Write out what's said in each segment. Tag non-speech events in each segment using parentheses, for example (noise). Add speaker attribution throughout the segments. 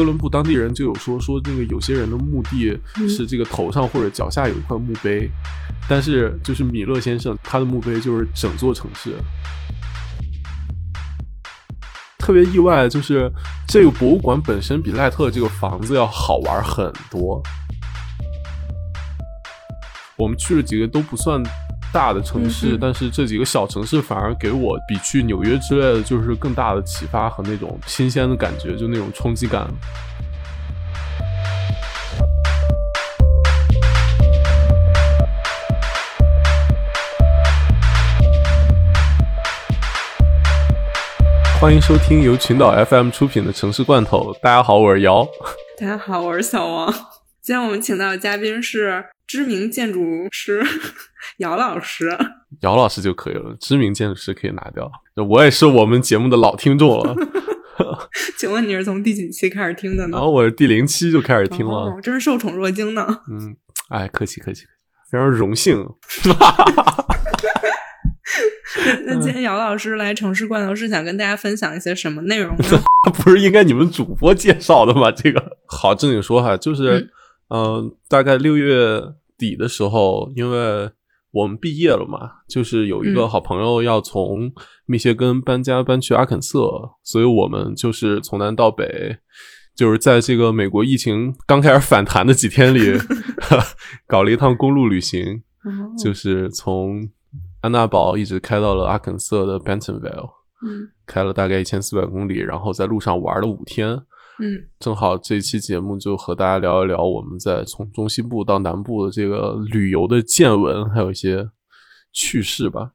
Speaker 1: 哥伦布当地人就有说说那个有些人的墓地是这个头上或者脚下有一块墓碑，但是就是米勒先生他的墓碑就是整座城市。特别意外，就是这个博物馆本身比赖特这个房子要好玩很多。我们去了几个都不算大的城市，但是这几个小城市反而给我比去纽约之类的就是更大的启发和那种新鲜的感觉，就那种冲击感。欢迎收听由群岛 FM 出品的城市罐头。大家好，我是姚。
Speaker 2: 大家好，我是小王。今天我们请到的嘉宾是知名建筑师 (laughs) 姚老师。
Speaker 1: 姚老师就可以了，知名建筑师可以拿掉。我也是我们节目的老听众了。(laughs)
Speaker 2: 请问你是从第几期开始听的呢？
Speaker 1: 然后我是第零期就开始听了，
Speaker 2: 真是受宠若惊呢。
Speaker 1: 嗯，哎，客气客气，非常荣幸。(laughs)
Speaker 2: 那今天姚老师来城市罐头是想跟大家分享一些什么内容呢？
Speaker 1: 不是应该你们主播介绍的吗？这个好正经说哈，就是嗯，大概六月底的时候，因为我们毕业了嘛，就是有一个好朋友要从密歇根搬家搬去阿肯色，所以我们就是从南到北，就是在这个美国疫情刚开始反弹的几天里，(laughs) 搞了一趟公路旅行，就是从。安娜堡一直开到了阿肯色的 Bentonville，
Speaker 2: 嗯，
Speaker 1: 开了大概一千四百公里，然后在路上玩了五天，
Speaker 2: 嗯，
Speaker 1: 正好这期节目就和大家聊一聊我们在从中西部到南部的这个旅游的见闻，还有一些趣事吧。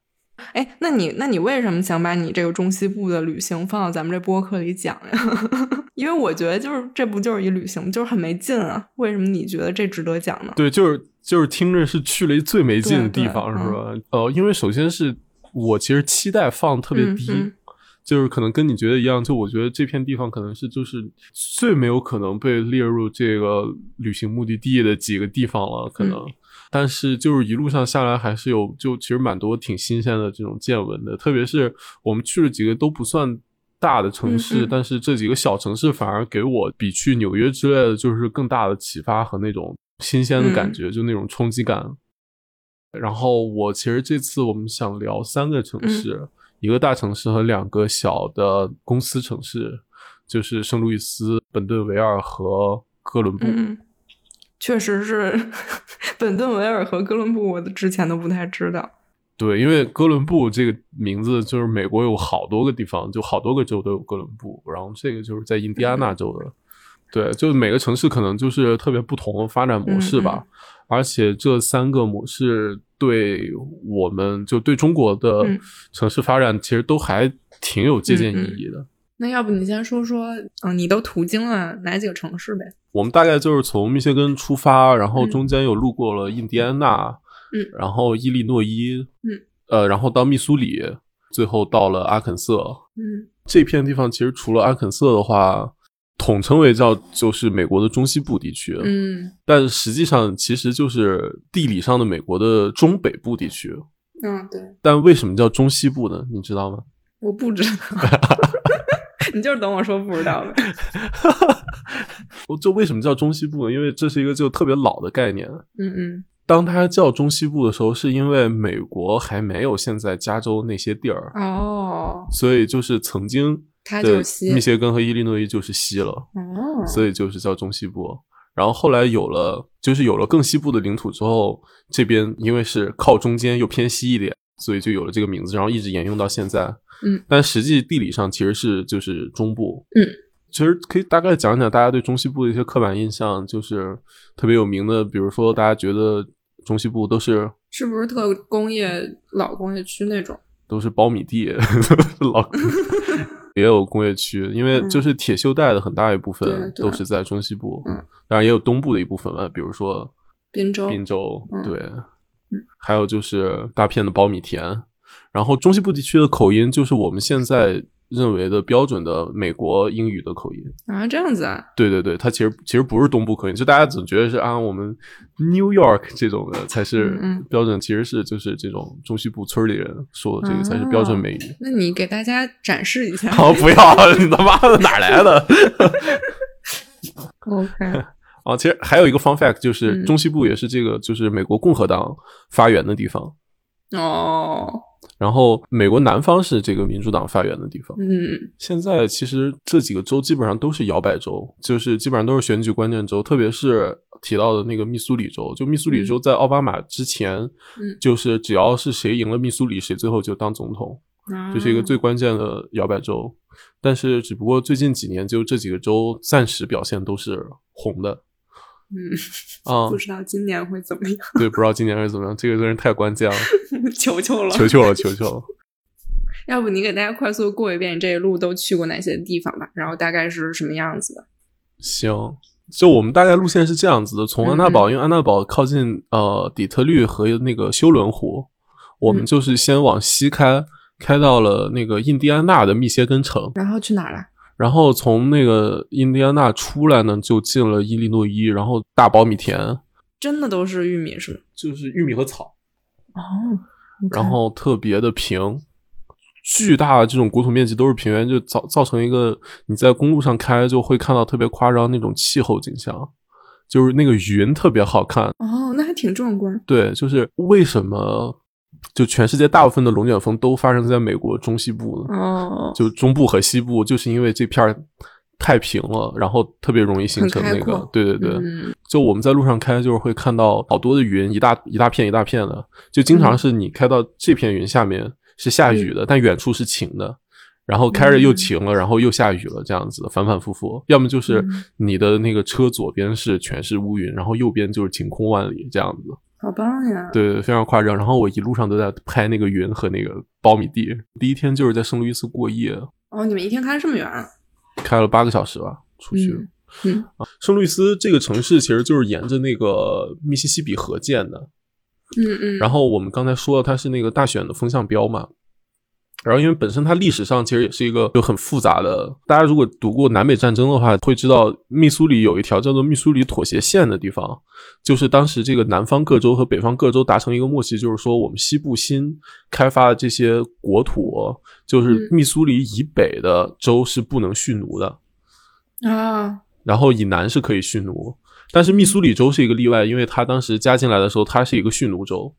Speaker 2: 哎，那你那你为什么想把你这个中西部的旅行放到咱们这播客里讲呀？(laughs) 因为我觉得就是这不就是一旅行，就是很没劲啊。为什么你觉得这值得讲呢？
Speaker 1: 对，就是就是听着是去了一最没劲的地方，是吧？呃，因为首先是我其实期待放特别低，就是可能跟你觉得一样，就我觉得这片地方可能是就是最没有可能被列入这个旅行目的地的几个地方了，可能。但是就是一路上下来还是有就其实蛮多挺新鲜的这种见闻的，特别是我们去了几个都不算大的城市，但是这几个小城市反而给我比去纽约之类的就是更大的启发和那种新鲜的感觉，就那种冲击感。然后我其实这次我们想聊三个城市，一个大城市和两个小的公司城市，就是圣路易斯、本顿维尔和哥伦布。
Speaker 2: 确实是，(laughs) 本顿维尔和哥伦布，我之前都不太知道。
Speaker 1: 对，因为哥伦布这个名字就是美国有好多个地方，就好多个州都有哥伦布，然后这个就是在印第安纳州的。对，就每个城市可能就是特别不同的发展模式吧。而且这三个模式对我们就对中国的城市发展其实都还挺有借鉴意义的。
Speaker 2: 那要不你先说说，嗯，你都途经了哪几个城市呗？
Speaker 1: 我们大概就是从密歇根出发，然后中间有路过了印第安纳，
Speaker 2: 嗯，
Speaker 1: 然后伊利诺伊，
Speaker 2: 嗯，
Speaker 1: 呃，然后到密苏里，最后到了阿肯色，
Speaker 2: 嗯，
Speaker 1: 这片地方其实除了阿肯色的话，统称为叫就是美国的中西部地区，
Speaker 2: 嗯，
Speaker 1: 但实际上其实就是地理上的美国的中北部地区，
Speaker 2: 嗯，对。
Speaker 1: 但为什么叫中西部呢？你知道吗？
Speaker 2: 我不知道。(laughs) 你就是等我说不知道呗。
Speaker 1: 我就为什么叫中西部呢？因为这是一个就特别老的概念。
Speaker 2: 嗯嗯。
Speaker 1: 当它叫中西部的时候，是因为美国还没有现在加州那些地儿
Speaker 2: 哦，
Speaker 1: 所以就是曾经
Speaker 2: 的
Speaker 1: 密歇根和伊利诺伊就是西了
Speaker 2: 哦，
Speaker 1: 所以就是叫中西部。然后后来有了，就是有了更西部的领土之后，这边因为是靠中间又偏西一点，所以就有了这个名字，然后一直沿用到现在。
Speaker 2: 嗯，
Speaker 1: 但实际地理上其实是就是中部。
Speaker 2: 嗯，
Speaker 1: 其实可以大概讲讲大家对中西部的一些刻板印象，就是特别有名的，比如说大家觉得中西部都是
Speaker 2: 是不是特工业老工业区那种，
Speaker 1: 都是苞米地，(laughs) 老 (laughs) 也有工业区，因为就是铁锈带的很大一部分都是在中西部。
Speaker 2: 嗯，
Speaker 1: 当然也有东部的一部分嘛，比如说
Speaker 2: 滨州，
Speaker 1: 滨州对，还有就是大片的苞米田。然后中西部地区的口音就是我们现在认为的标准的美国英语的口音
Speaker 2: 啊，这样子啊？
Speaker 1: 对对对，它其实其实不是东部口音，就大家总觉得是啊，我们 New York 这种的才是标准，其实是就是这种中西部村里人说的这个才是标准美语。
Speaker 2: 那你给大家展示一下？
Speaker 1: 好，(laughs) 不要，(laughs) 你他妈的哪来的
Speaker 2: ？OK，(laughs)
Speaker 1: 啊，其实还有一个 fun fact 就是中西部也是这个就是美国共和党发源的地方。
Speaker 2: 哦。
Speaker 1: 然后美国南方是这个民主党发源的地方。
Speaker 2: 嗯，
Speaker 1: 现在其实这几个州基本上都是摇摆州，就是基本上都是选举关键州，特别是提到的那个密苏里州。就密苏里州在奥巴马之前，
Speaker 2: 嗯，
Speaker 1: 就是只要是谁赢了密苏里，谁最后就当总统，这是一个最关键的摇摆州。但是只不过最近几年，就这几个州暂时表现都是红的。
Speaker 2: 嗯
Speaker 1: 啊，(laughs)
Speaker 2: 不知道今年会怎么样？
Speaker 1: 对，不知道今年会怎么样，这个真是太关键了。(laughs)
Speaker 2: 求求了，
Speaker 1: 求求了，求求了。
Speaker 2: 要不你给大家快速过一遍这一路都去过哪些地方吧，然后大概是什么样子的？
Speaker 1: 行，就我们大概路线是这样子的：从安娜堡，因为安娜堡靠近呃底特律和那个休伦湖，我们就是先往西开，开到了那个印第安纳的密歇根城，
Speaker 2: 然后去哪儿了？
Speaker 1: 然后从那个印第安纳出来呢，就进了伊利诺伊，然后大苞米田，
Speaker 2: 真的都是玉米是吗？
Speaker 1: 就是玉米和草
Speaker 2: 哦，
Speaker 1: 然后特别的平，巨大的这种国土面积都是平原，就造造成一个你在公路上开就会看到特别夸张那种气候景象，就是那个云特别好看
Speaker 2: 哦，那还挺壮观。
Speaker 1: 对，就是为什么？就全世界大部分的龙卷风都发生在美国中西部
Speaker 2: 哦，
Speaker 1: 就中部和西部，就是因为这片儿太平了，然后特别容易形成那个，对对对，就我们在路上开，就是会看到好多的云，一大一大片一大片的，就经常是你开到这片云下面是下雨的，但远处是晴的，然后开着又晴了，然后又下雨了，这样子反反复复，要么就是你的那个车左边是全是乌云，然后右边就是晴空万里这样子。
Speaker 2: 好棒呀！
Speaker 1: 对，非常夸张。然后我一路上都在拍那个云和那个苞米地。第一天就是在圣路易斯过夜。
Speaker 2: 哦，你们一天开这么远？
Speaker 1: 开了八个小时吧，出去。
Speaker 2: 嗯
Speaker 1: 啊，圣路易斯这个城市其实就是沿着那个密西西比河建的。
Speaker 2: 嗯嗯。
Speaker 1: 然后我们刚才说了，它是那个大选的风向标嘛。然后，因为本身它历史上其实也是一个就很复杂的。大家如果读过南北战争的话，会知道密苏里有一条叫做密苏里妥协线的地方，就是当时这个南方各州和北方各州达成一个默契，就是说我们西部新开发的这些国土，就是密苏里以北的州是不能蓄奴的
Speaker 2: 啊，
Speaker 1: 然后以南是可以蓄奴，但是密苏里州是一个例外，因为它当时加进来的时候，它是一个蓄奴州，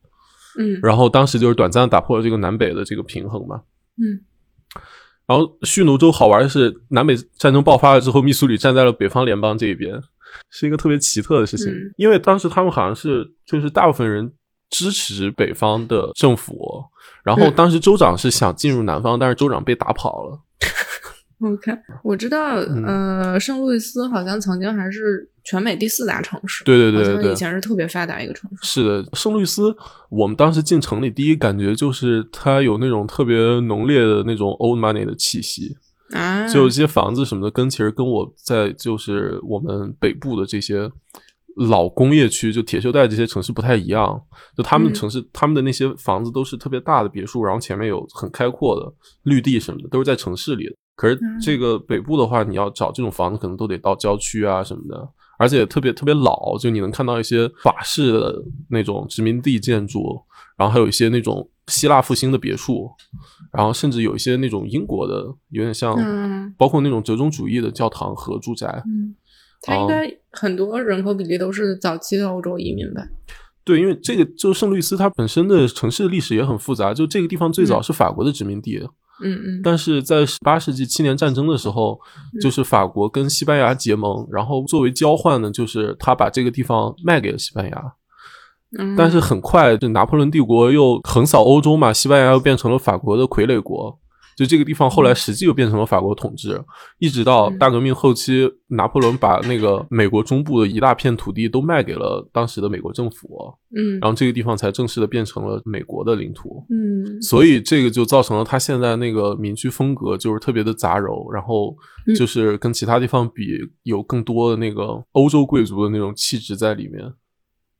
Speaker 2: 嗯，
Speaker 1: 然后当时就是短暂打破了这个南北的这个平衡嘛。
Speaker 2: 嗯，
Speaker 1: 然后蓄奴州好玩的是，南北战争爆发了之后，密苏里站在了北方联邦这一边，是一个特别奇特的事情。因为当时他们好像是就是大部分人支持北方的政府，然后当时州长是想进入南方，但是州长被打跑了。(laughs)
Speaker 2: OK，我知道，呃，圣路易斯好像曾经还是全美第四大城市。
Speaker 1: 对对对对，
Speaker 2: 以前是特别发达一个城市。
Speaker 1: 是的，圣路易斯，我们当时进城里第一感觉就是它有那种特别浓烈的那种 old money 的气息
Speaker 2: 啊，
Speaker 1: 就有些房子什么的，跟其实跟我在就是我们北部的这些老工业区，就铁锈带这些城市不太一样。就他们城市，他们的那些房子都是特别大的别墅，然后前面有很开阔的绿地什么的，都是在城市里的。可是这个北部的话，你要找这种房子，可能都得到郊区啊什么的，而且特别特别老，就你能看到一些法式的那种殖民地建筑，然后还有一些那种希腊复兴的别墅，然后甚至有一些那种英国的，有点像，包括那种折中主义的教堂和住宅。
Speaker 2: 嗯，它应该很多人口比例都是早期的欧洲移民吧？
Speaker 1: 对，因为这个就圣路易斯，它本身的城市历史也很复杂，就这个地方最早是法国的殖民地。
Speaker 2: 嗯嗯，
Speaker 1: 但是在十八世纪七年战争的时候，就是法国跟西班牙结盟，然后作为交换呢，就是他把这个地方卖给了西班牙。
Speaker 2: 嗯，
Speaker 1: 但是很快，这拿破仑帝国又横扫欧洲嘛，西班牙又变成了法国的傀儡国。就这个地方后来实际又变成了法国统治，一直到大革命后期，拿破仑把那个美国中部的一大片土地都卖给了当时的美国政府，
Speaker 2: 嗯，
Speaker 1: 然后这个地方才正式的变成了美国的领土，
Speaker 2: 嗯，
Speaker 1: 所以这个就造成了他现在那个民居风格就是特别的杂糅，然后就是跟其他地方比有更多的那个欧洲贵族的那种气质在里面，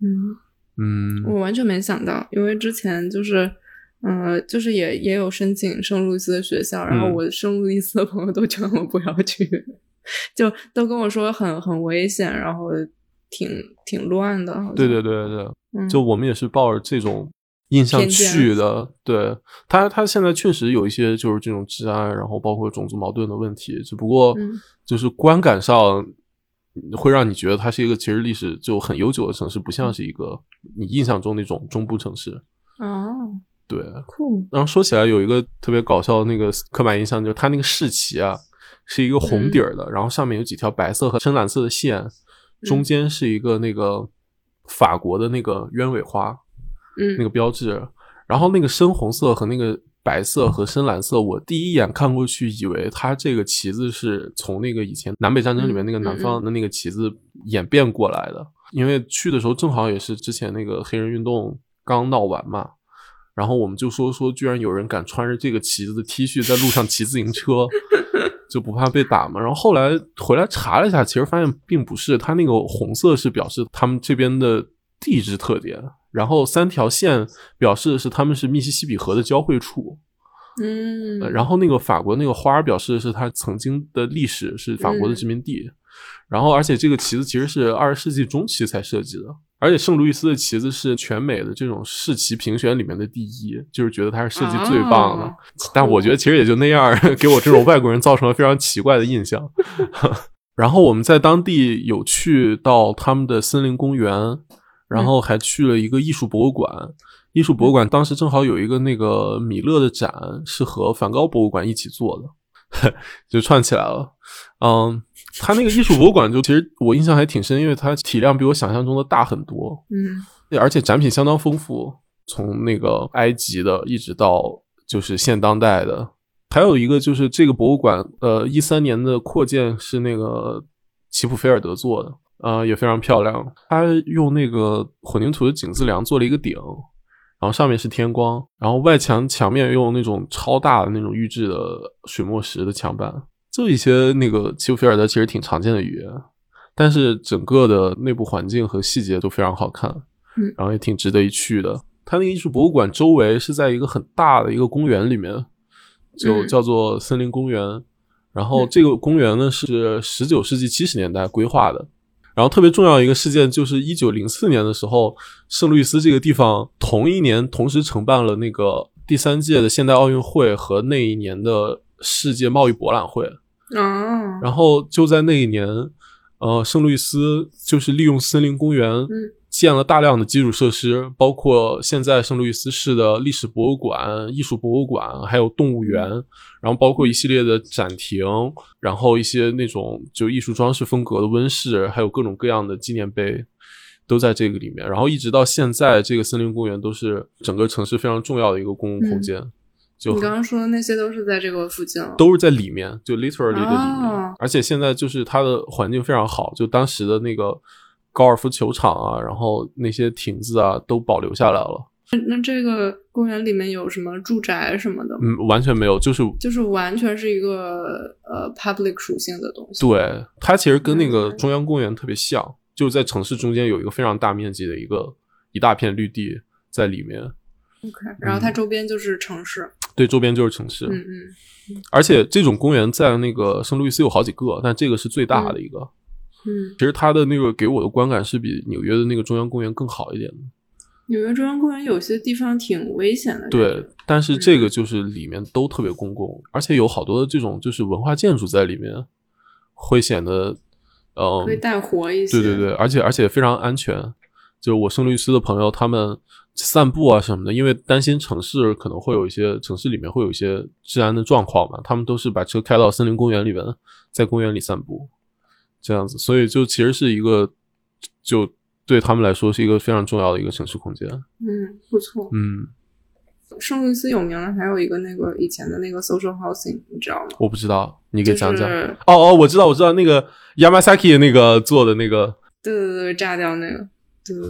Speaker 2: 嗯。
Speaker 1: 嗯，
Speaker 2: 我完全没想到，因为之前就是。嗯，就是也也有申请圣路易斯的学校，然后我圣路易斯的朋友都劝我不要去，(laughs) 就都跟我说很很危险，然后挺挺乱的。
Speaker 1: 对对对对，就我们也是抱着这种印象去的。对他，他现在确实有一些就是这种治安，然后包括种族矛盾的问题，只不过就是观感上会让你觉得它是一个其实历史就很悠久的城市，不像是一个你印象中那种中部城市。
Speaker 2: 哦，
Speaker 1: 对，
Speaker 2: 酷。
Speaker 1: 然后说起来有一个特别搞笑的那个刻板印象，就是它那个市旗啊是一个红底儿的，然后上面有几条白色和深蓝色的线，中间是一个那个法国的那个鸢尾花，
Speaker 2: 嗯，
Speaker 1: 那个标志，然后那个深红色和那个。白色和深蓝色，我第一眼看过去，以为它这个旗子是从那个以前南北战争里面那个南方的那个旗子演变过来的。因为去的时候正好也是之前那个黑人运动刚闹完嘛，然后我们就说说，居然有人敢穿着这个旗子的 T 恤在路上骑自行车，就不怕被打嘛。然后后来回来查了一下，其实发现并不是，它那个红色是表示他们这边的地质特点。然后三条线表示的是他们是密西西比河的交汇处，
Speaker 2: 嗯，
Speaker 1: 然后那个法国那个花表示的是它曾经的历史是法国的殖民地，然后而且这个旗子其实是二十世纪中期才设计的，而且圣路易斯的旗子是全美的这种市旗评选里面的第一，就是觉得它是设计最棒的，但我觉得其实也就那样，(laughs) 给我这种外国人造成了非常奇怪的印象。(laughs) 然后我们在当地有去到他们的森林公园。然后还去了一个艺术博物馆，艺术博物馆当时正好有一个那个米勒的展，是和梵高博物馆一起做的，(laughs) 就串起来了。嗯，他那个艺术博物馆就其实我印象还挺深，因为它体量比我想象中的大很多。
Speaker 2: 嗯，
Speaker 1: 而且展品相当丰富，从那个埃及的一直到就是现当代的。还有一个就是这个博物馆，呃，一三年的扩建是那个齐普菲尔德做的。呃，也非常漂亮。他用那个混凝土的井字梁做了一个顶，然后上面是天光，然后外墙墙面用那种超大的那种预制的水墨石的墙板。这一些那个齐普菲尔德其实挺常见的语言，但是整个的内部环境和细节都非常好看，
Speaker 2: 嗯，
Speaker 1: 然后也挺值得一去的。它那个艺术博物馆周围是在一个很大的一个公园里面，就叫做森林公园。然后这个公园呢是十九世纪七十年代规划的。然后特别重要一个事件就是一九零四年的时候，圣路易斯这个地方同一年同时承办了那个第三届的现代奥运会和那一年的世界贸易博览会。
Speaker 2: 哦，
Speaker 1: 然后就在那一年，呃，圣路易斯就是利用森林公园。建了大量的基础设施，包括现在圣路易斯市的历史博物馆、艺术博物馆，还有动物园，然后包括一系列的展厅，然后一些那种就艺术装饰风格的温室，还有各种各样的纪念碑，都在这个里面。然后一直到现在，这个森林公园都是整个城市非常重要的一个公共空间。就
Speaker 2: 你刚刚说的那些都是在这个附近，
Speaker 1: 都是在里面，就 literally 的里面。而且现在就是它的环境非常好，就当时的那个。高尔夫球场啊，然后那些亭子啊，都保留下来了。
Speaker 2: 那这个公园里面有什么住宅什么的？
Speaker 1: 嗯，完全没有，就是
Speaker 2: 就是完全是一个呃 public 属性的东西。
Speaker 1: 对，它其实跟那个中央公园特别像，就在城市中间有一个非常大面积的一个一大片绿地在里面。
Speaker 2: OK，然后它周边就是城市。
Speaker 1: 对，周边就是城市。
Speaker 2: 嗯嗯。
Speaker 1: 而且这种公园在那个圣路易斯有好几个，但这个是最大的一个。
Speaker 2: 嗯，
Speaker 1: 其实它的那个给我的观感是比纽约的那个中央公园更好一点的。
Speaker 2: 纽约中央公园有些地方挺危险的。
Speaker 1: 对，但是这个就是里面都特别公共，而且有好多的这种就是文化建筑在里面，会显得呃
Speaker 2: 会带活一些。
Speaker 1: 对对对，而且而且非常安全。就是我圣路易斯的朋友，他们散步啊什么的，因为担心城市可能会有一些城市里面会有一些治安的状况嘛，他们都是把车开到森林公园里面，在公园里散步。这样子，所以就其实是一个，就对他们来说是一个非常重要的一个城市空间。
Speaker 2: 嗯，不错。
Speaker 1: 嗯，
Speaker 2: 圣路易斯有名的还有一个那个以前的那个 social housing，你知道吗？
Speaker 1: 我不知道，你给讲讲。
Speaker 2: 哦
Speaker 1: 哦，我知道，我知道那个 Yamasaki 那个做的那个，
Speaker 2: 对对对，炸掉那个，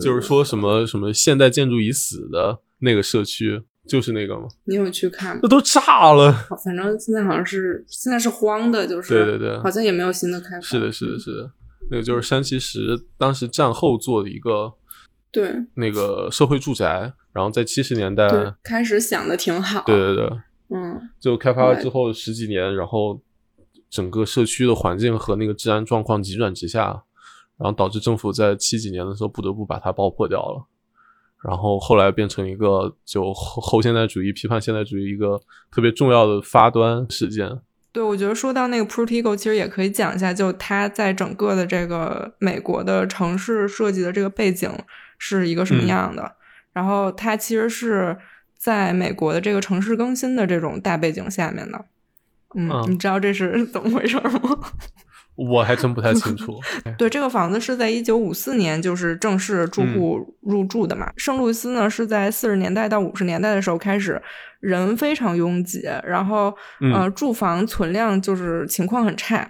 Speaker 1: 就是说什么什么现代建筑已死的那个社区。就是那个吗？
Speaker 2: 你有去看吗？
Speaker 1: 那都炸了。
Speaker 2: 反正现在好像是现在是荒的，就是
Speaker 1: 对对对，
Speaker 2: 好像也没有新的开发。
Speaker 1: 是的，是的，是的。那个就是山崎石当时战后做的一个
Speaker 2: 对
Speaker 1: 那个社会住宅，然后在七十年代
Speaker 2: 开始想的挺好。
Speaker 1: 对对对，
Speaker 2: 嗯，
Speaker 1: 就开发了之后十几年，然后整个社区的环境和那个治安状况急转直下，然后导致政府在七几年的时候不得不把它爆破掉了。然后后来变成一个就后后现代主义批判现代主义一个特别重要的发端事件。
Speaker 2: 对，我觉得说到那个 Protego，其实也可以讲一下，就它在整个的这个美国的城市设计的这个背景是一个什么样的。然后它其实是在美国的这个城市更新的这种大背景下面的。嗯，你知道这是 (laughs) 怎么回事吗？
Speaker 1: 我还真不太清 (laughs) 楚。
Speaker 2: 对，这个房子是在一九五四年就是正式住户入住的嘛。圣路易斯呢是在四十年代到五十年代的时候开始人非常拥挤，然后呃住房存量就是情况很差，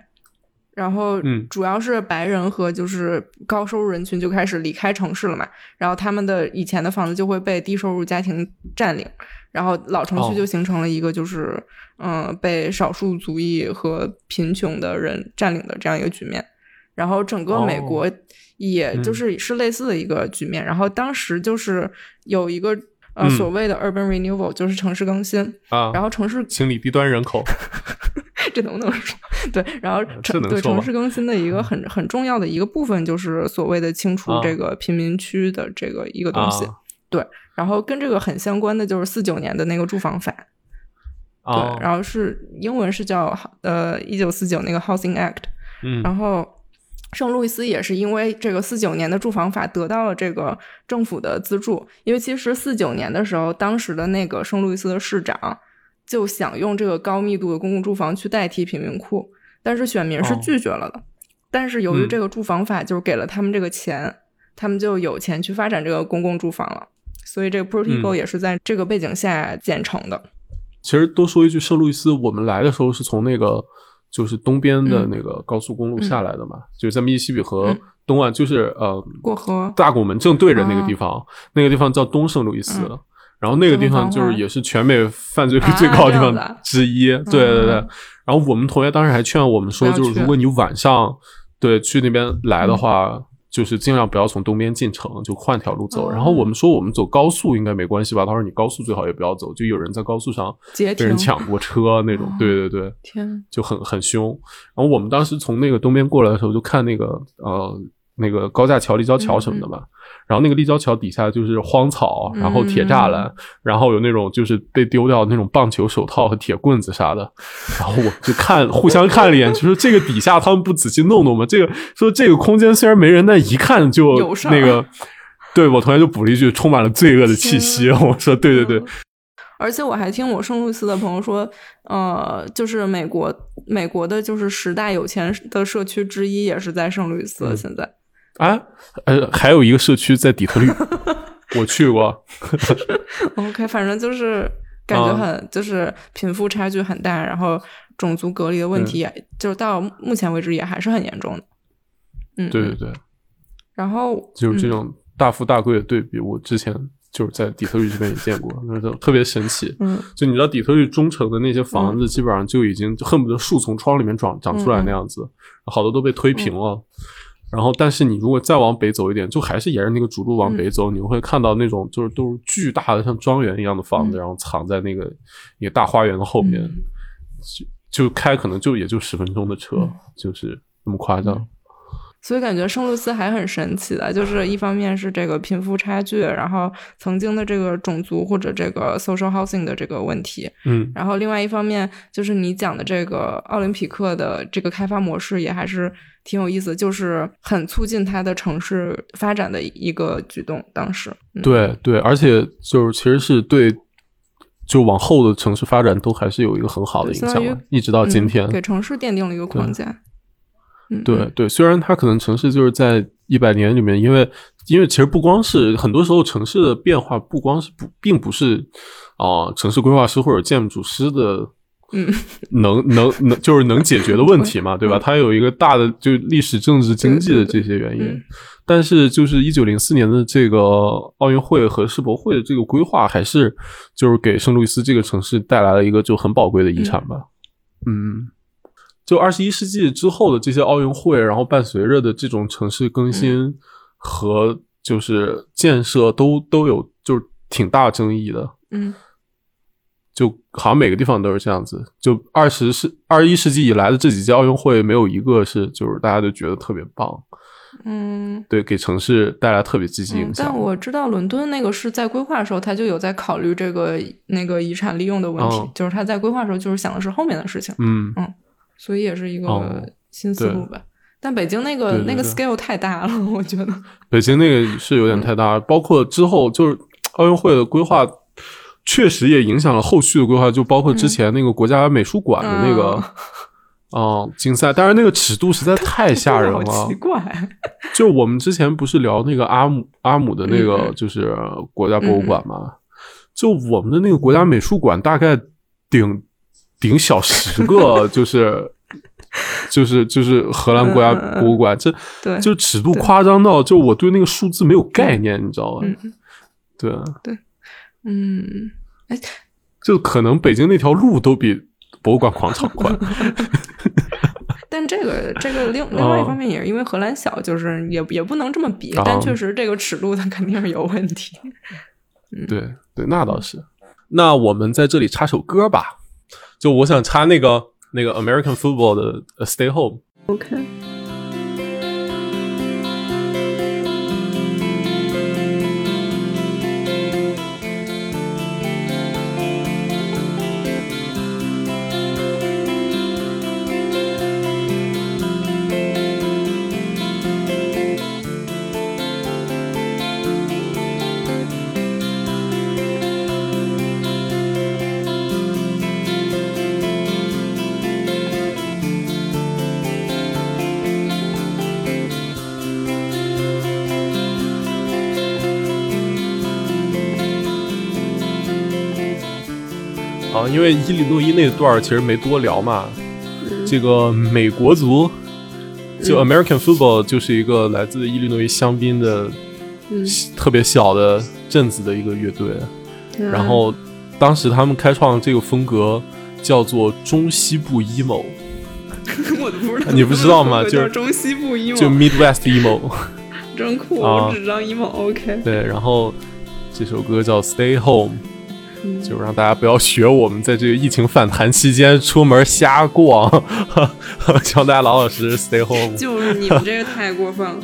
Speaker 2: 然后主要是白人和就是高收入人群就开始离开城市了嘛，然后他们的以前的房子就会被低收入家庭占领。然后老城区就形成了一个就是，嗯，被少数族裔和贫穷的人占领的这样一个局面。然后整个美国也就是是类似的一个局面。然后当时就是有一个呃所谓的 urban renewal，就是城市更新
Speaker 1: 啊。
Speaker 2: 然后城市
Speaker 1: 清理低端人口，(laughs)
Speaker 2: 这能不能说？对，然后城对城市更新的一个很很重要的一个部分就是所谓的清除这个贫民区的这个一个东西。对。然后跟这个很相关的就是四九年的那个住房法，对，然后是英文是叫呃一九四九那个 Housing Act，
Speaker 1: 嗯，
Speaker 2: 然后圣路易斯也是因为这个四九年的住房法得到了这个政府的资助，因为其实四九年的时候，当时的那个圣路易斯的市长就想用这个高密度的公共住房去代替贫民窟，但是选民是拒绝了的，但是由于这个住房法就是给了他们这个钱，他们就有钱去发展这个公共住房了。所以这个 Protego 也是在这个背景下建成的。
Speaker 1: 其实多说一句，圣路易斯，我们来的时候是从那个就是东边的那个高速公路下来的嘛，就是在密西西比河东岸，就是呃
Speaker 2: 过河
Speaker 1: 大拱门正对着那个地方，那个地方叫东圣路易斯。然后那个地方就是也是全美犯罪率最高的地方之一。对对对。然后我们同学当时还劝我们说，就是如果你晚上对去那边来的话。就是尽量不要从东边进城，就换条路走。然后我们说我们走高速应该没关系吧？他说你高速最好也不要走，就有人在高速上被人抢过车那种。对对对，
Speaker 2: 天，
Speaker 1: 就很很凶。然后我们当时从那个东边过来的时候，就看那个呃。那个高架桥、立交桥什么的嘛，然后那个立交桥底下就是荒草，然后铁栅栏，然后有那种就是被丢掉那种棒球手套和铁棍子啥的，然后我就看互相看了一眼，就说这个底下他们不仔细弄弄吗？这个说这个空间虽然没人，但一看就那个，(laughs) 对我同学就补了一句，充满了罪恶的气息。我说对对对，
Speaker 2: 而且我还听我圣路易斯的朋友说，呃，就是美国美国的就是十大有钱的社区之一也是在圣路易斯现在。
Speaker 1: 啊，呃，还有一个社区在底特律，(laughs) 我去过。(laughs) (laughs)
Speaker 2: OK，反正就是感觉很，就是贫富差距很大，然后种族隔离的问题，就到目前为止也还是很严重的。嗯，
Speaker 1: 对对对。
Speaker 2: 然后
Speaker 1: 就是这种大富大贵的对比，我之前就是在底特律这边也见过，那种特别神奇。
Speaker 2: 嗯，
Speaker 1: 就你知道底特律中城的那些房子，基本上就已经恨不得树从窗里面长长出来那样子，好多都被推平了。然后，但是你如果再往北走一点，就还是沿着那个主路往北走，你会看到那种就是都是巨大的像庄园一样的房子，然后藏在那个一个大花园的后面，就就开可能就也就十分钟的车，就是那么夸张。
Speaker 2: 所以感觉圣路斯还很神奇的，就是一方面是这个贫富差距，然后曾经的这个种族或者这个 social housing 的这个问题，
Speaker 1: 嗯，
Speaker 2: 然后另外一方面就是你讲的这个奥林匹克的这个开发模式也还是挺有意思，就是很促进它的城市发展的一个举动。当时，
Speaker 1: 对对，而且就是其实是对，就往后的城市发展都还是有一个很好的影响，一直到今天，
Speaker 2: 给城市奠定了一个框架。
Speaker 1: 对对，虽然它可能城市就是在一百年里面，因为因为其实不光是很多时候城市的变化，不光是不，并不是啊，城市规划师或者建筑师的，
Speaker 2: 嗯，
Speaker 1: 能能能就是能解决的问题嘛，(laughs) 对吧？它有一个大的就历史、政治、经济的这些原因，但是就是一九零四年的这个奥运会和世博会的这个规划，还是就是给圣路易斯这个城市带来了一个就很宝贵的遗产吧，嗯。就二十一世纪之后的这些奥运会，然后伴随着的这种城市更新和就是建设，都都有就是挺大争议的。
Speaker 2: 嗯，
Speaker 1: 就好像每个地方都是这样子。就二十世二十一世纪以来的这几届奥运会，没有一个是就是大家都觉得特别棒。
Speaker 2: 嗯，
Speaker 1: 对，给城市带来特别积极影响。
Speaker 2: 但我知道伦敦那个是在规划的时候，他就有在考虑这个那个遗产利用的问题，就是他在规划的时候就是想的是后面的事情。
Speaker 1: 嗯
Speaker 2: 嗯，所以也是一个新思路吧。但北京那个那个 scale 太大了，我觉得。
Speaker 1: 北京那个是有点太大，包括之后就是奥运会的规划，确实也影响了后续的规划，就包括之前那个国家美术馆的那个。哦，竞赛，但是那个尺度实在太吓人了。(laughs)
Speaker 2: 奇怪，
Speaker 1: 就我们之前不是聊那个阿姆阿姆的那个，就是国家博物馆嘛？就我们的那个国家美术馆，大概顶顶小十个，就是就是就是荷兰国家博物馆，这就尺度夸张到，就我对那个数字没有概念，你知道
Speaker 2: 吗？
Speaker 1: 对
Speaker 2: 对，嗯，哎，
Speaker 1: 就可能北京那条路都比。博物馆广场宽，
Speaker 2: 但这个这个另另外一方面也是因为荷兰小，就是也也不能这么比，但确实这个尺度它肯定是有问题。
Speaker 1: 对对，那倒是。那我们在这里插首歌吧，就我想插那个那个 American Football 的 Stay Home。
Speaker 2: OK。
Speaker 1: 因为伊利诺伊那段其实没多聊嘛，这个美国族就 American Football 就是一个来自伊利诺伊香槟的特别小的镇子的一个乐队，然后当时他们开创这个风格叫做中西部 emo，(laughs)
Speaker 2: 我都不知道
Speaker 1: 你不知道吗？
Speaker 2: 就是中西部 emo，
Speaker 1: 就 Midwest emo，(laughs)
Speaker 2: 真酷，我只知道 emo，OK。
Speaker 1: 对，然后这首歌叫 Stay Home。就让大家不要学我们在这个疫情反弹期间出门瞎逛，(laughs) 希望大家老老实实 stay home。
Speaker 2: 就是你们这个太过分了。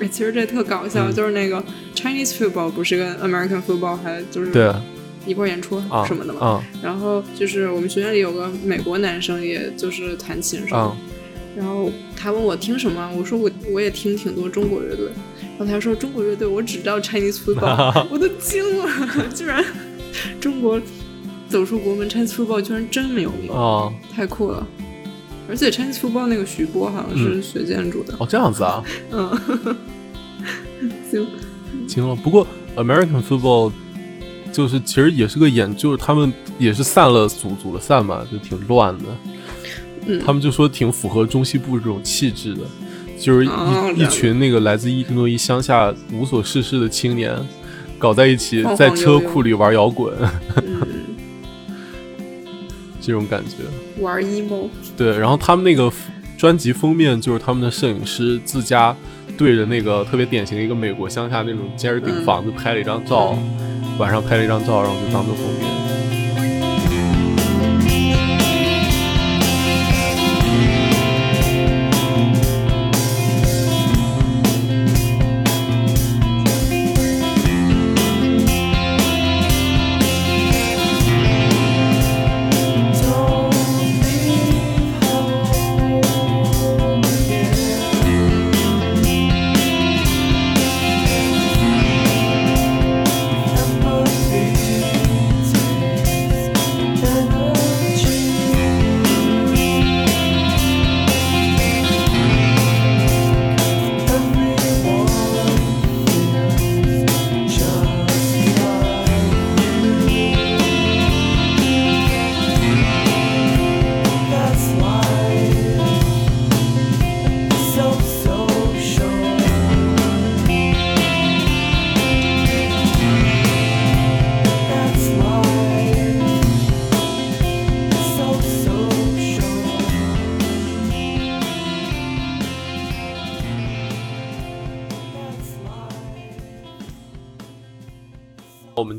Speaker 2: 哎，其实这特搞笑，就是那个 Chinese football 不是跟 American football 还就是
Speaker 1: 对
Speaker 2: 一块演出什么的
Speaker 1: 嘛。
Speaker 2: 然后就是我们学院里有个美国男生，也就是弹琴什么。然后他问我听什么，我说我我也听挺多中国乐队。然后他说中国乐队我只知道 Chinese football，(laughs) 我都惊了，居然中国走出国门 Chinese football 居然真没有名
Speaker 1: 啊，
Speaker 2: 太酷了！而且 Chinese football 那个徐波好像是学建筑的
Speaker 1: 哦，这样子啊，
Speaker 2: 嗯，行，
Speaker 1: 行了。不过 American football 就是其实也是个演，就是他们也是散了组组了散嘛，就挺乱的。他们就说挺符合中西部这种气质的。就是一一群那个来自伊利诺伊乡下无所事事的青年，搞在一起在车库里玩摇滚，(laughs) 这种感觉。
Speaker 2: 玩 emo。
Speaker 1: 对，然后他们那个专辑封面就是他们的摄影师自家对着那个特别典型的一个美国乡下那种尖儿顶房子拍了一张照，晚上拍了一张照，然后就当做封面。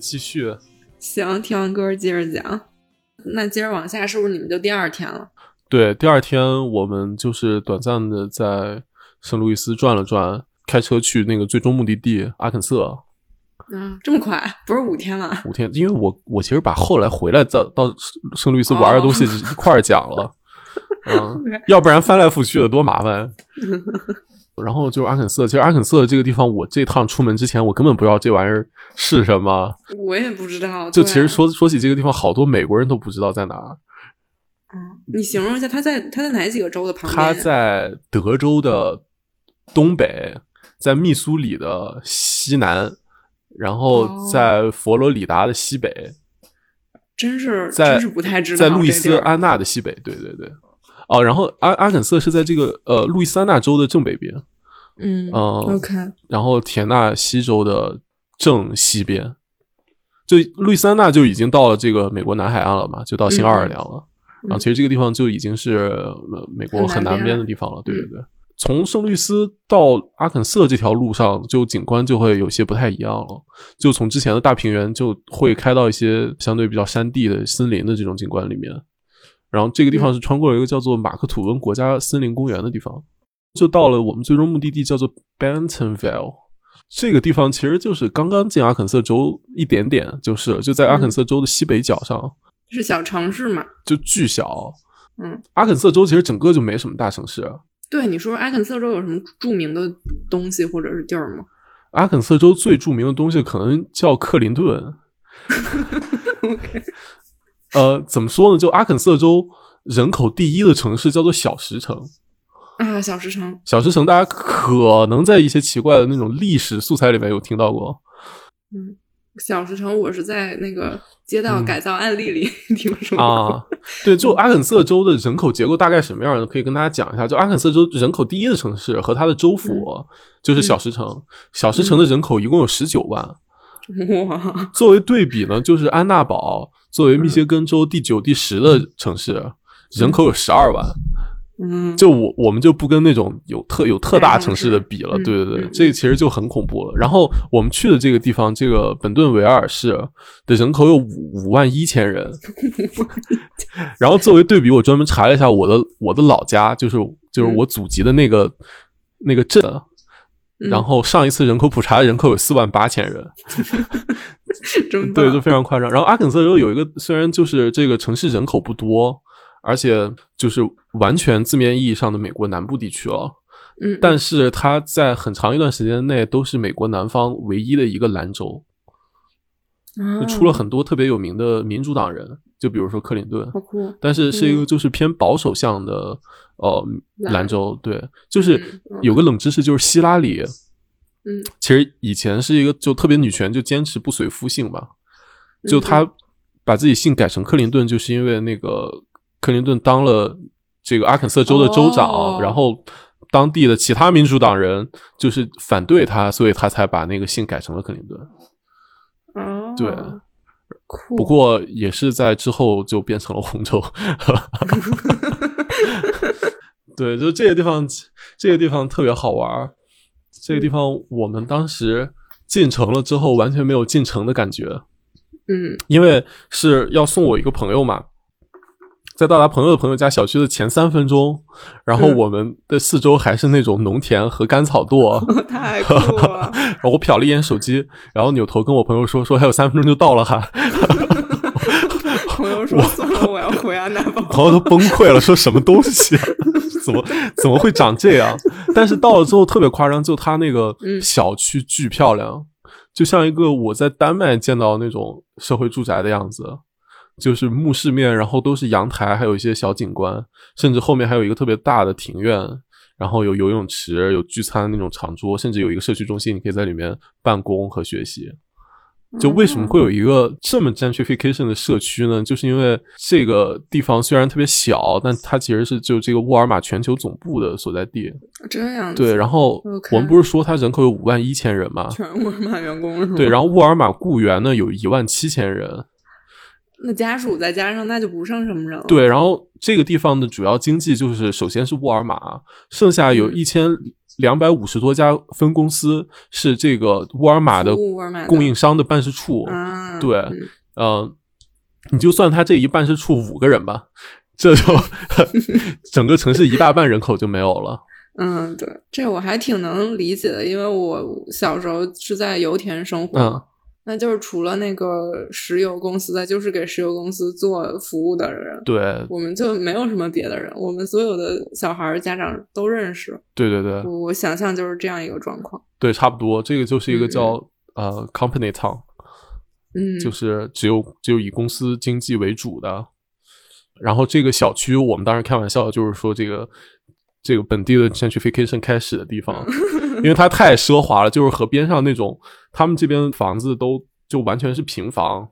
Speaker 1: 继续，
Speaker 2: 行，听完歌接着讲。那接着往下，是不是你们就第二天了？
Speaker 1: 对，第二天我们就是短暂的在圣路易斯转了转，开车去那个最终目的地阿肯色。
Speaker 2: 嗯，这么快？不是五天了？
Speaker 1: 五天，因为我我其实把后来回来到到圣路易斯玩的东西一块儿讲了，(laughs) 嗯，要不然翻来覆去的多麻烦。(laughs) 然后就是阿肯色，其实阿肯色这个地方，我这趟出门之前，我根本不知道这玩意儿是什么。
Speaker 2: 我也不知道。
Speaker 1: 就其实说说起这个地方，好多美国人都不知道在哪儿。
Speaker 2: 嗯，你形容一下，它在它在哪几个州的旁边？
Speaker 1: 它在德州的东北，在密苏里的西南，然后在佛罗里达的西北。
Speaker 2: 真是，
Speaker 1: 真
Speaker 2: 是不太知道。
Speaker 1: 在路易斯安那的西北，对对对。哦，然后阿阿肯色是在这个呃路易斯安那州的正北边。
Speaker 2: 嗯
Speaker 1: ，OK。然后田纳西州的正西边，就路易斯安那就已经到了这个美国南海岸了嘛，就到新奥尔良了。然后其实这个地方就已经是美国很南边的地方了，对对对。从圣路易斯到阿肯色这条路上，就景观就会有些不太一样了。就从之前的大平原，就会开到一些相对比较山地的森林的这种景观里面。然后这个地方是穿过了一个叫做马克吐温国家森林公园的地方，就到了我们最终目的地叫做 Bentonville。这个地方其实就是刚刚进阿肯色州一点点，就是就在阿肯色州的西北角上。
Speaker 2: 是小城市嘛？
Speaker 1: 就巨小。
Speaker 2: 嗯，
Speaker 1: 阿肯色州其实整个就没什么大城市。
Speaker 2: 对，你说阿肯色州有什么著名的东西或者是地儿吗？
Speaker 1: 阿肯色州最著名的东西可能叫克林顿。(laughs)
Speaker 2: OK。
Speaker 1: 呃，怎么说呢？就阿肯色州人口第一的城市叫做小石城。
Speaker 2: 啊，小石城。
Speaker 1: 小石城，大家可能在一些奇怪的那种历史素材里面有听到过。
Speaker 2: 嗯。小石城，我是在那个街道改造案例里 (laughs) 听说
Speaker 1: 啊。(laughs) 对，就阿肯色州的人口结构大概什么样的，可以跟大家讲一下。就阿肯色州人口第一的城市和它的州府就是小石城。小石城的人口一共有十九万。
Speaker 2: 哇！
Speaker 1: 作为对比呢，就是安娜堡作为密歇根州第九、第十的城市，人口有十二万。
Speaker 2: 嗯，
Speaker 1: 就我我们就不跟那种有特有特大城市的比了，对对对，这个其实就很恐怖了。然后我们去的这个地方，这个本顿维尔市的人口有五 (laughs) 五万一千人。然后作为对比，我专门查了一下我的我的老家，就是就是我祖籍的那个那个镇，然后上一次人口普查人口有四万八千人，(laughs) 对，就非常夸张。然后阿肯色州有一个，虽然就是这个城市人口不多。而且就是完全字面意义上的美国南部地区了，
Speaker 2: 嗯，
Speaker 1: 但是它在很长一段时间内都是美国南方唯一的一个蓝州，就出了很多特别有名的民主党人，就比如说克林顿，但是是一个就是偏保守向的呃蓝州，对，就是有个冷知识，就是希拉里，
Speaker 2: 嗯，
Speaker 1: 其实以前是一个就特别女权，就坚持不随夫姓吧，就她把自己姓改成克林顿，就是因为那个。克林顿当了这个阿肯色州的州长，然后当地的其他民主党人就是反对他，所以他才把那个姓改成了克林顿。
Speaker 2: 哦，
Speaker 1: 对，不过也是在之后就变成了红州。(laughs) 对，就这个地方，这个地方特别好玩。这个地方我们当时进城了之后，完全没有进城的感觉。
Speaker 2: 嗯，
Speaker 1: 因为是要送我一个朋友嘛。在到达朋友的朋友家小区的前三分钟，然后我们的四周还是那种农田和干草垛，(laughs)
Speaker 2: 太酷了。(laughs)
Speaker 1: 然后我瞟了一眼手机，然后扭头跟我朋友说：“说还有三分钟就到了哈。(laughs) ”
Speaker 2: 朋友说：“算了，我要回安南方。”
Speaker 1: 朋友都崩溃了，说什么东西？怎么怎么会长这样？但是到了之后特别夸张，就他那个小区巨漂亮，就像一个我在丹麦见到那种社会住宅的样子。就是木饰面，然后都是阳台，还有一些小景观，甚至后面还有一个特别大的庭院，然后有游泳池，有聚餐那种长桌，甚至有一个社区中心，你可以在里面办公和学习。就为什么会有一个这么 gentrification 的社区呢？就是因为这个地方虽然特别小，但它其实是就这个沃尔玛全球总部的所在地。
Speaker 2: 这样
Speaker 1: 对，然后我们不是说它人口有五万一千人吗？
Speaker 2: 全沃尔玛员工是吗？
Speaker 1: 对，然后沃尔玛雇员呢有一万七千人。
Speaker 2: 那家属再加上，那就不剩什么人了。
Speaker 1: 对，然后这个地方的主要经济就是，首先是沃尔玛，剩下有一千两百五十多家分公司是这个沃尔玛的供应商的办事处。对，嗯，你就算他这一办事处五个人吧，这就 (laughs) 整个城市一大半人口就没有了。(laughs)
Speaker 2: 嗯，对，这我还挺能理解的，因为我小时候是在油田生活，
Speaker 1: 嗯，
Speaker 2: 那就是除了那个石油公司的，就是给石油公司做服务的人，
Speaker 1: 对，
Speaker 2: 我们就没有什么别的人，我们所有的小孩儿家长都认识，
Speaker 1: 对对对，
Speaker 2: 我我想象就是这样一个状况，
Speaker 1: 对，差不多，这个就是一个叫呃 company town，
Speaker 2: 嗯，
Speaker 1: 就是只有只有以公司经济为主的，然后这个小区我们当时开玩笑，就是说这个。这个本地的 gentrification 开始的地方，(laughs) 因为它太奢华了，就是河边上那种，他们这边房子都就完全是平房，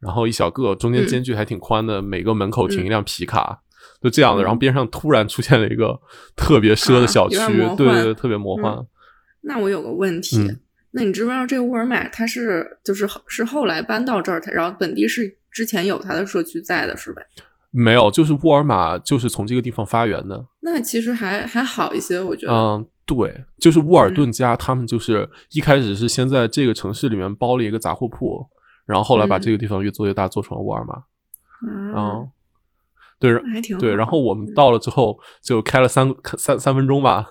Speaker 1: 然后一小个，中间间距还挺宽的，每个门口停一辆皮卡，就这样的。然后边上突然出现了一个特别奢的小区，对对对，特别魔幻。
Speaker 2: 那我有个问题，那你知不知道这个沃尔玛它是就是是后来搬到这儿，然后本地是之前有它的社区在的，是呗？
Speaker 1: 没有，就是沃尔玛就是从这个地方发源的。
Speaker 2: 那其实还还好一些，我觉得。
Speaker 1: 嗯，对，就是沃尔顿家，他们就是一开始是先在这个城市里面包了一个杂货铺，然后后来把这个地方越做越大，做成了沃尔玛。
Speaker 2: 嗯，
Speaker 1: 对，对。然后我们到了之后，就开了三三三分钟吧。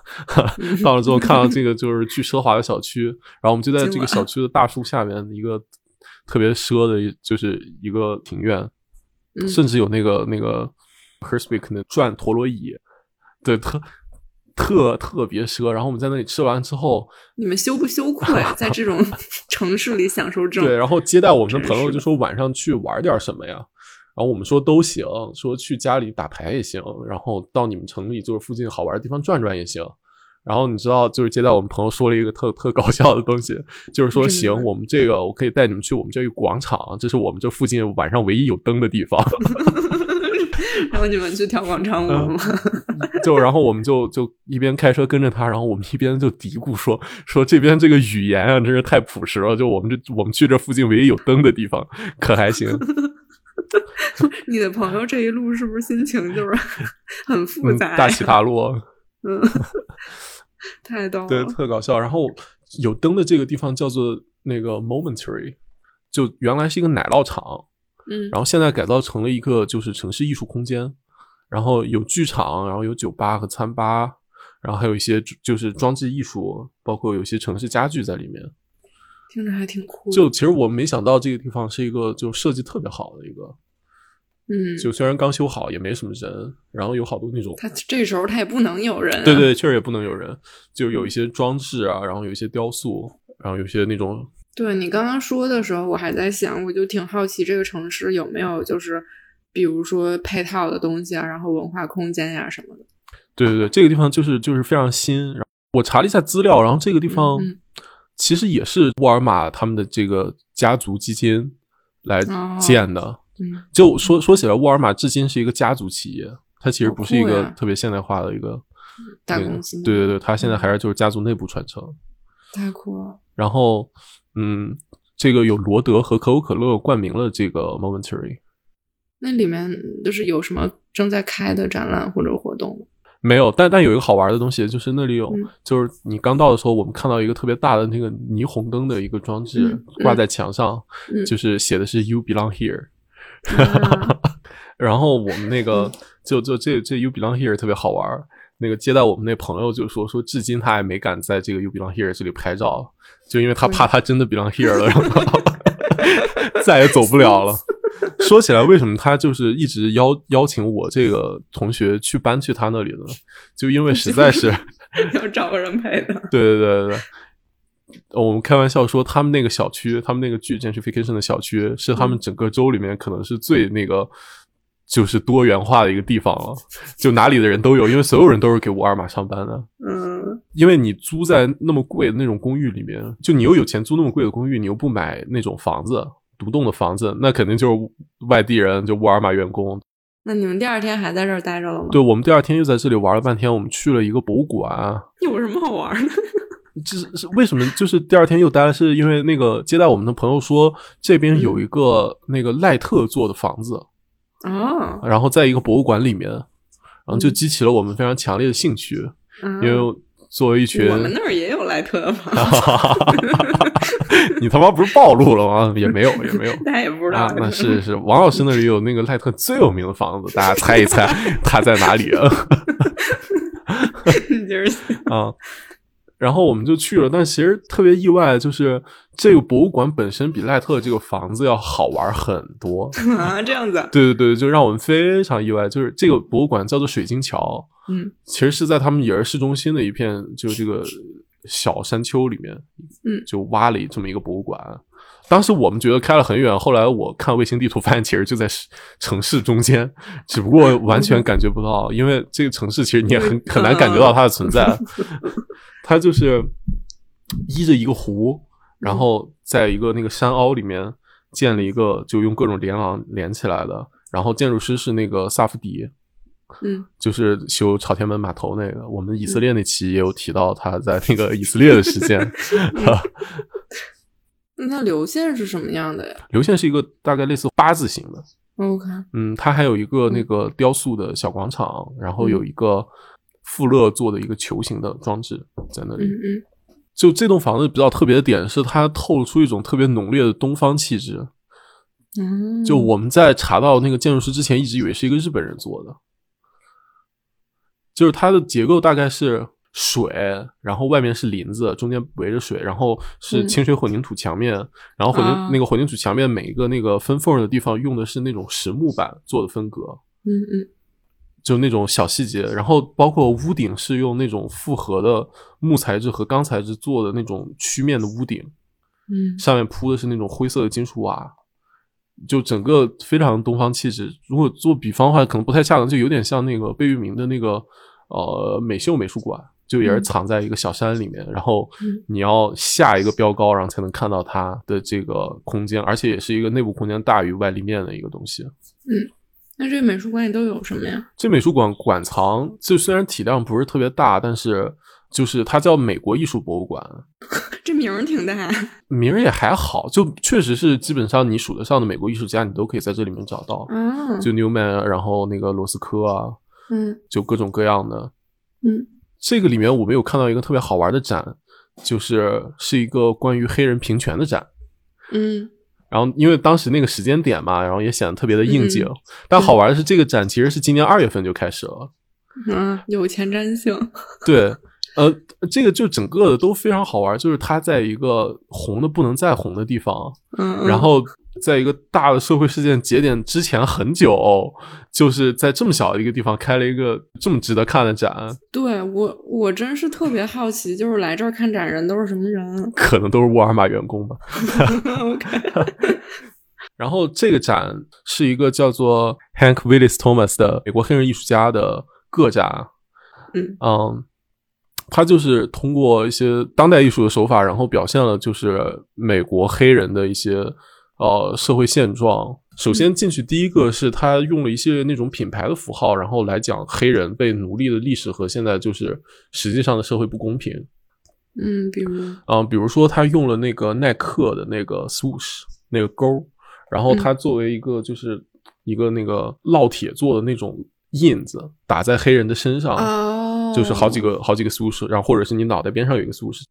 Speaker 1: 到了之后，(laughs) 看到这个就是巨奢华的小区，然后我们就在这个小区的大树下面一个特别奢的，就是一个庭院。甚至有那个那个 h e r s p i c 那转陀螺仪，对，特特特别奢。然后我们在那里吃完之后，
Speaker 2: 你们羞不羞愧在这种 (laughs) 城市里享受这种？
Speaker 1: 对，然后接待我们的朋友就说晚上去玩点什么呀？然后我们说都行，说去家里打牌也行，然后到你们城里就是附近好玩的地方转转也行。然后你知道，就是接待我们朋友说了一个特特搞笑的东西，就是说行，我们这个我可以带你们去我们这个广场，这是我们这附近晚上唯一有灯的地方。(laughs)
Speaker 2: 然后你们去跳广场舞吗？(laughs)
Speaker 1: 就然后我们就就一边开车跟着他，然后我们一边就嘀咕说说这边这个语言啊，真是太朴实了。就我们这我们去这附近唯一有灯的地方，可还行。(laughs)
Speaker 2: 你的朋友这一路是不是心情就是 (laughs) 很复杂？
Speaker 1: 大起大落。
Speaker 2: 嗯。太逗了，
Speaker 1: 对，特搞笑。然后有灯的这个地方叫做那个 Momentary，就原来是一个奶酪厂，
Speaker 2: 嗯，
Speaker 1: 然后现在改造成了一个就是城市艺术空间，然后有剧场，然后有酒吧和餐吧，然后还有一些就是装置艺术，包括有些城市家具在里面，
Speaker 2: 听着还挺酷。
Speaker 1: 就其实我没想到这个地方是一个就设计特别好的一个。
Speaker 2: 嗯，
Speaker 1: 就虽然刚修好，也没什么人，然后有好多那种，
Speaker 2: 他这时候他也不能有人，
Speaker 1: 对对，确实也不能有人，就有一些装置啊，然后有一些雕塑，然后有些那种。
Speaker 2: 对你刚刚说的时候，我还在想，我就挺好奇这个城市有没有就是比如说配套的东西啊，然后文化空间呀什么的。
Speaker 1: 对对对，这个地方就是就是非常新。然后我查了一下资料，然后这个地方其实也是沃尔玛他们的这个家族基金来建的。
Speaker 2: 嗯，
Speaker 1: 就说说起来，沃尔玛至今是一个家族企业，它其实不是一个特别现代化的一个
Speaker 2: 大公司。
Speaker 1: 对对对，它现在还是就是家族内部传承。
Speaker 2: 太酷了。
Speaker 1: 然后，嗯，这个有罗德和可口可乐冠名了这个 Momentary。
Speaker 2: 那里面就是有什么正在开的展览或者活动？
Speaker 1: 没有，但但有一个好玩的东西，就是那里有，就是你刚到的时候，我们看到一个特别大的那个霓虹灯的一个装置挂在墙上，就是写的是 “You belong here”。(laughs) (laughs) 然后我们那个就就这这 You belong here 特别好玩那个接待我们那朋友就说说至今他还没敢在这个 You belong here 这里拍照，就因为他怕他真的 belong here 了，然后 (laughs) 再也走不了了。说起来，为什么他就是一直邀邀请我这个同学去搬去他那里呢？就因为实在是 (laughs)
Speaker 2: 要找个人陪的。
Speaker 1: 对对对对对。我们开玩笑说，他们那个小区，他们那个巨 gentrification 的小区，是他们整个州里面可能是最那个就是多元化的一个地方了。就哪里的人都有，因为所有人都是给沃尔玛上班的。
Speaker 2: 嗯，
Speaker 1: 因为你租在那么贵的那种公寓里面，就你又有钱租那么贵的公寓，你又不买那种房子，独栋的房子，那肯定就是外地人，就沃尔玛员工。
Speaker 2: 那你们第二天还在这儿待着了吗？
Speaker 1: 对，我们第二天又在这里玩了半天。我们去了一个博物馆。(laughs)
Speaker 2: 有什么好玩的？
Speaker 1: 就是为什么？就是第二天又待了，是因为那个接待我们的朋友说这边有一个那个赖特做的房子
Speaker 2: 啊，
Speaker 1: 然后在一个博物馆里面，然后就激起了我们非常强烈的兴趣，因为作为一群
Speaker 2: 我们那儿也有赖特的房子，(laughs)
Speaker 1: 你他妈不是暴露了吗？也没有，也没有，
Speaker 2: 大家也不知道。
Speaker 1: 那是是王老师那里有那个赖特最有名的房子，大家猜一猜 (laughs) 他在哪里啊？
Speaker 2: 你接着说
Speaker 1: 啊。然后我们就去了，但其实特别意外，就是这个博物馆本身比赖特这个房子要好玩很多 (laughs)
Speaker 2: 啊，这样子。
Speaker 1: 对对对，就让我们非常意外。就是这个博物馆叫做水晶桥，
Speaker 2: 嗯，
Speaker 1: 其实是在他们也是市中心的一片，就这个小山丘里面，
Speaker 2: 嗯，
Speaker 1: 就挖了这么一个博物馆。当时我们觉得开了很远，后来我看卫星地图发现，其实就在城市中间，只不过完全感觉不到，因为这个城市其实你也很很难感觉到它的存在。它就是依着一个湖，然后在一个那个山凹里面建了一个，就用各种连廊连起来的。然后建筑师是那个萨夫迪，
Speaker 2: 嗯，
Speaker 1: 就是修朝天门码头那个。我们以色列那期也有提到他在那个以色列的事件。(laughs)
Speaker 2: 那它流线是什么样的呀？
Speaker 1: 流线是一个大概类似八字形的。
Speaker 2: OK，
Speaker 1: 嗯，它还有一个那个雕塑的小广场，然后有一个。富勒做的一个球形的装置在那里。
Speaker 2: 嗯嗯，
Speaker 1: 就这栋房子比较特别的点是，它透露出一种特别浓烈的东方气质。
Speaker 2: 嗯，
Speaker 1: 就我们在查到那个建筑师之前，一直以为是一个日本人做的。就是它的结构大概是水，然后外面是林子，中间围着水，然后是清水混凝土墙面，然后混凝那个混凝土墙面每一个那个分缝的地方用的是那种实木板做的分隔。
Speaker 2: 嗯嗯。
Speaker 1: 就那种小细节，然后包括屋顶是用那种复合的木材质和钢材质做的那种曲面的屋顶，
Speaker 2: 嗯，
Speaker 1: 上面铺的是那种灰色的金属瓦，就整个非常东方气质。如果做比方的话，可能不太恰当，就有点像那个贝聿铭的那个呃美秀美术馆，就也是藏在一个小山里面，然后你要下一个标高，然后才能看到它的这个空间，而且也是一个内部空间大于外立面的一个东西。
Speaker 2: 嗯。那这美术馆里都有什么呀？
Speaker 1: 这美术馆馆藏就虽然体量不是特别大，但是就是它叫美国艺术博物馆，(laughs)
Speaker 2: 这名儿挺大，
Speaker 1: 名儿也还好，就确实是基本上你数得上的美国艺术家，你都可以在这里面找到。
Speaker 2: 嗯，
Speaker 1: 就 Newman，然后那个罗斯科啊，
Speaker 2: 嗯，
Speaker 1: 就各种各样的。
Speaker 2: 嗯，
Speaker 1: 这个里面我们有看到一个特别好玩的展，就是是一个关于黑人平权的展。
Speaker 2: 嗯。
Speaker 1: 然后，因为当时那个时间点嘛，然后也显得特别的应景。但好玩的是，这个展其实是今年二月份就开始了。
Speaker 2: 嗯，有前瞻性。(laughs)
Speaker 1: 对，呃，这个就整个的都非常好玩，就是它在一个红的不能再红的地方，
Speaker 2: 嗯，
Speaker 1: 然后。在一个大的社会事件节点之前很久，就是在这么小的一个地方开了一个这么值得看的展。
Speaker 2: 对我，我真是特别好奇，就是来这儿看展人都是什么人？(laughs)
Speaker 1: 可能都是沃尔玛员工吧。
Speaker 2: OK。(laughs)
Speaker 1: 然后这个展是一个叫做 Hank Willis Thomas 的美国黑人艺术家的个展。
Speaker 2: 嗯
Speaker 1: 嗯，他就是通过一些当代艺术的手法，然后表现了就是美国黑人的一些。呃，社会现状。首先进去，第一个是他用了一些那种品牌的符号，然后来讲黑人被奴隶的历史和现在就是实际上的社会不公平。
Speaker 2: 嗯，比如，
Speaker 1: 嗯，比如说他用了那个耐克的那个 swoosh 那个勾，然后他作为一个就是一个那个烙铁做的那种印子，打在黑人的身上，就是好几个好几个 swoosh，然后或者是你脑袋边上有一个 swoosh。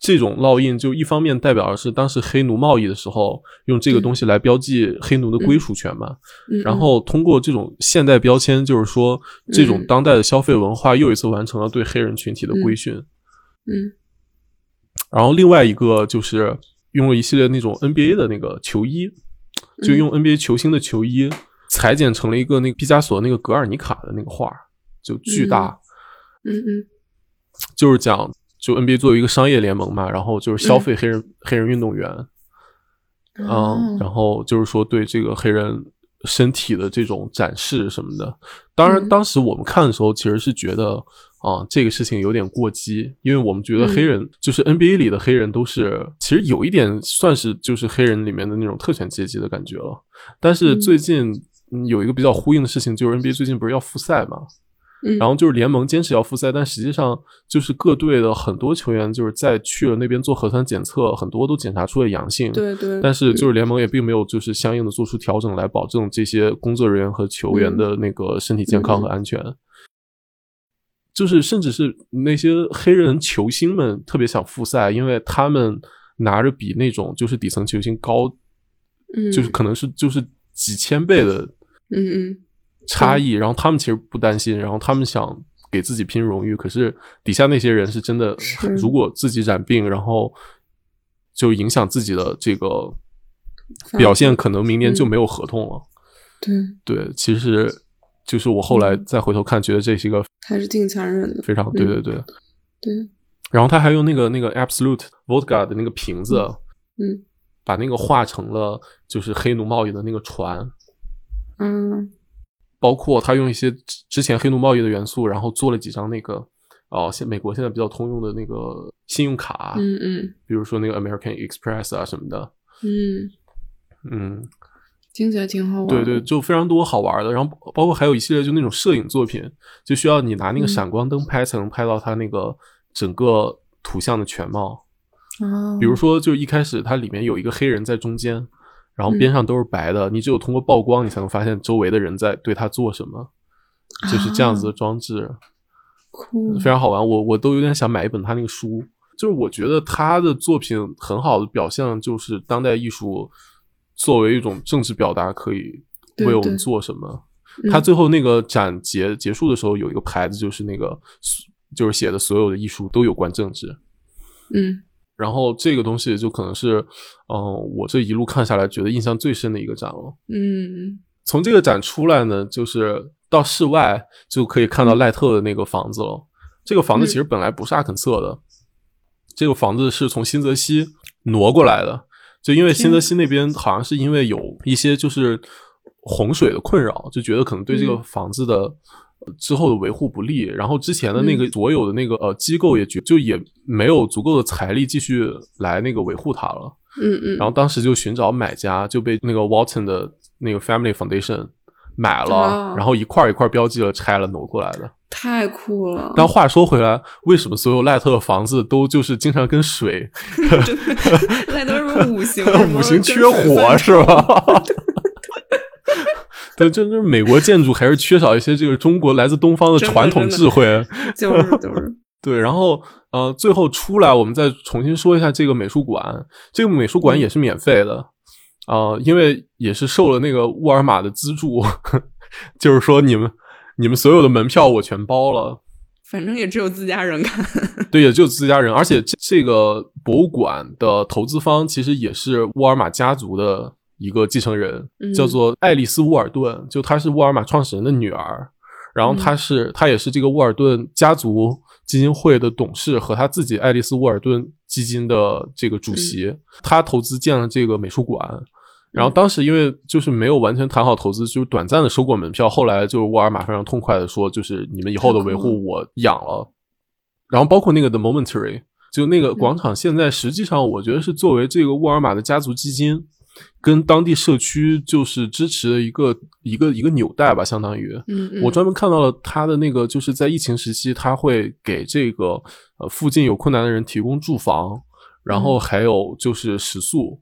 Speaker 1: 这种烙印就一方面代表的是当时黑奴贸易的时候用这个东西来标记黑奴的归属权嘛，然后通过这种现代标签，就是说这种当代的消费文化又一次完成了对黑人群体的规训。
Speaker 2: 嗯，
Speaker 1: 然后另外一个就是用了一系列那种 NBA 的那个球衣，就用 NBA 球星的球衣裁剪成了一个那个毕加索那个格尔尼卡的那个画，就巨大。
Speaker 2: 嗯嗯嗯，
Speaker 1: 就是讲。就 NBA 作为一个商业联盟嘛，然后就是消费黑人黑人运动员，嗯，然后就是说对这个黑人身体的这种展示什么的。当然，当时我们看的时候，其实是觉得啊，这个事情有点过激，因为我们觉得黑人就是 NBA 里的黑人都是其实有一点算是就是黑人里面的那种特权阶级的感觉了。但是最近有一个比较呼应的事情，就是 NBA 最近不是要复赛嘛？然后就是联盟坚持要复赛，但实际上就是各队的很多球员就是在去了那边做核酸检测，很多都检查出了阳性。
Speaker 2: 对对。
Speaker 1: 但是就是联盟也并没有就是相应的做出调整来保证这些工作人员和球员的那个身体健康和安全。就是甚至是那些黑人球星们特别想复赛，因为他们拿着比那种就是底层球星高，
Speaker 2: 嗯，
Speaker 1: 就是可能是就是几千倍的，
Speaker 2: 嗯嗯。
Speaker 1: 差异，然后他们其实不担心，然后他们想给自己拼荣誉，可是底下那些人是真的，如果自己染病，然后就影响自己的这个表现，可能明年就没有合同了。
Speaker 2: 对。
Speaker 1: 对，其实就是我后来再回头看，觉得这是一个
Speaker 2: 还是挺残忍的，
Speaker 1: 非常对。对对
Speaker 2: 对。
Speaker 1: 然后他还用那个那个 Absolute Vodka 的那个瓶子，
Speaker 2: 嗯，
Speaker 1: 把那个画成了就是黑奴贸易的那个船，
Speaker 2: 嗯。
Speaker 1: 包括他用一些之前黑奴贸易的元素，然后做了几张那个哦，现美国现在比较通用的那个信用卡，
Speaker 2: 嗯嗯，
Speaker 1: 比如说那个 American Express 啊什么的，
Speaker 2: 嗯
Speaker 1: 嗯，
Speaker 2: 听起来挺好玩。
Speaker 1: 对对，就非常多好玩的。然后包括还有一系列就那种摄影作品，就需要你拿那个闪光灯拍才能拍到它那个整个图像的全貌。
Speaker 2: 哦，
Speaker 1: 比如说就一开始它里面有一个黑人在中间。然后边上都是白的，你只有通过曝光，你才能发现周围的人在对他做什么，就是这样子的装置，非常好玩。我我都有点想买一本他那个书，就是我觉得他的作品很好的表现，就是当代艺术作为一种政治表达，可以为我们做什么。他最后那个展结结束的时候有一个牌子，就是那个就是写的所有的艺术都有关政治，
Speaker 2: 嗯。
Speaker 1: 然后这个东西就可能是，嗯，我这一路看下来觉得印象最深的一个展了。
Speaker 2: 嗯，
Speaker 1: 从这个展出来呢，就是到室外就可以看到赖特的那个房子了。这个房子其实本来不是阿肯色的，这个房子是从新泽西挪过来的。就因为新泽西那边好像是因为有一些就是洪水的困扰，就觉得可能对这个房子的。之后的维护不利，然后之前的那个所有的那个呃机构也觉就也没有足够的财力继续来那个维护它了。
Speaker 2: 嗯嗯。
Speaker 1: 然后当时就寻找买家，就被那个 Walton 的那个 Family Foundation 买了，然后一块一块标记了拆了挪过来的。
Speaker 2: 太酷了。
Speaker 1: 但话说回来，为什么所有赖特的房子都就是经常跟水？(laughs) (laughs)
Speaker 2: 赖特是五行 (laughs)
Speaker 1: 五行缺火是吧？对，就是美国建筑还是缺少一些这个中国来自东方的传统智慧，(laughs)
Speaker 2: 就是就是 (laughs)
Speaker 1: 对。然后呃，最后出来，我们再重新说一下这个美术馆。这个美术馆也是免费的啊，因为也是受了那个沃尔玛的资助，(laughs) 就是说你们你们所有的门票我全包了，
Speaker 2: 反正也只有自家人看。
Speaker 1: 对，也只有自家人，而且这个博物馆的投资方其实也是沃尔玛家族的。一个继承人叫做爱丽丝·沃尔顿，就她是沃尔玛创始人的女儿，然后她是她也是这个沃尔顿家族基金会的董事和她自己爱丽丝·沃尔顿基金的这个主席。她投资建了这个美术馆，然后当时因为就是没有完全谈好投资，就是短暂的收过门票。后来就是沃尔玛非常痛快的说，就是你们以后的维护我养了。然后包括那个 The Momentary，就那个广场，现在实际上我觉得是作为这个沃尔玛的家族基金。跟当地社区就是支持的一个一个一个纽带吧，相当于。
Speaker 2: 嗯，
Speaker 1: 我专门看到了他的那个，就是在疫情时期，他会给这个呃附近有困难的人提供住房，然后还有就是食宿，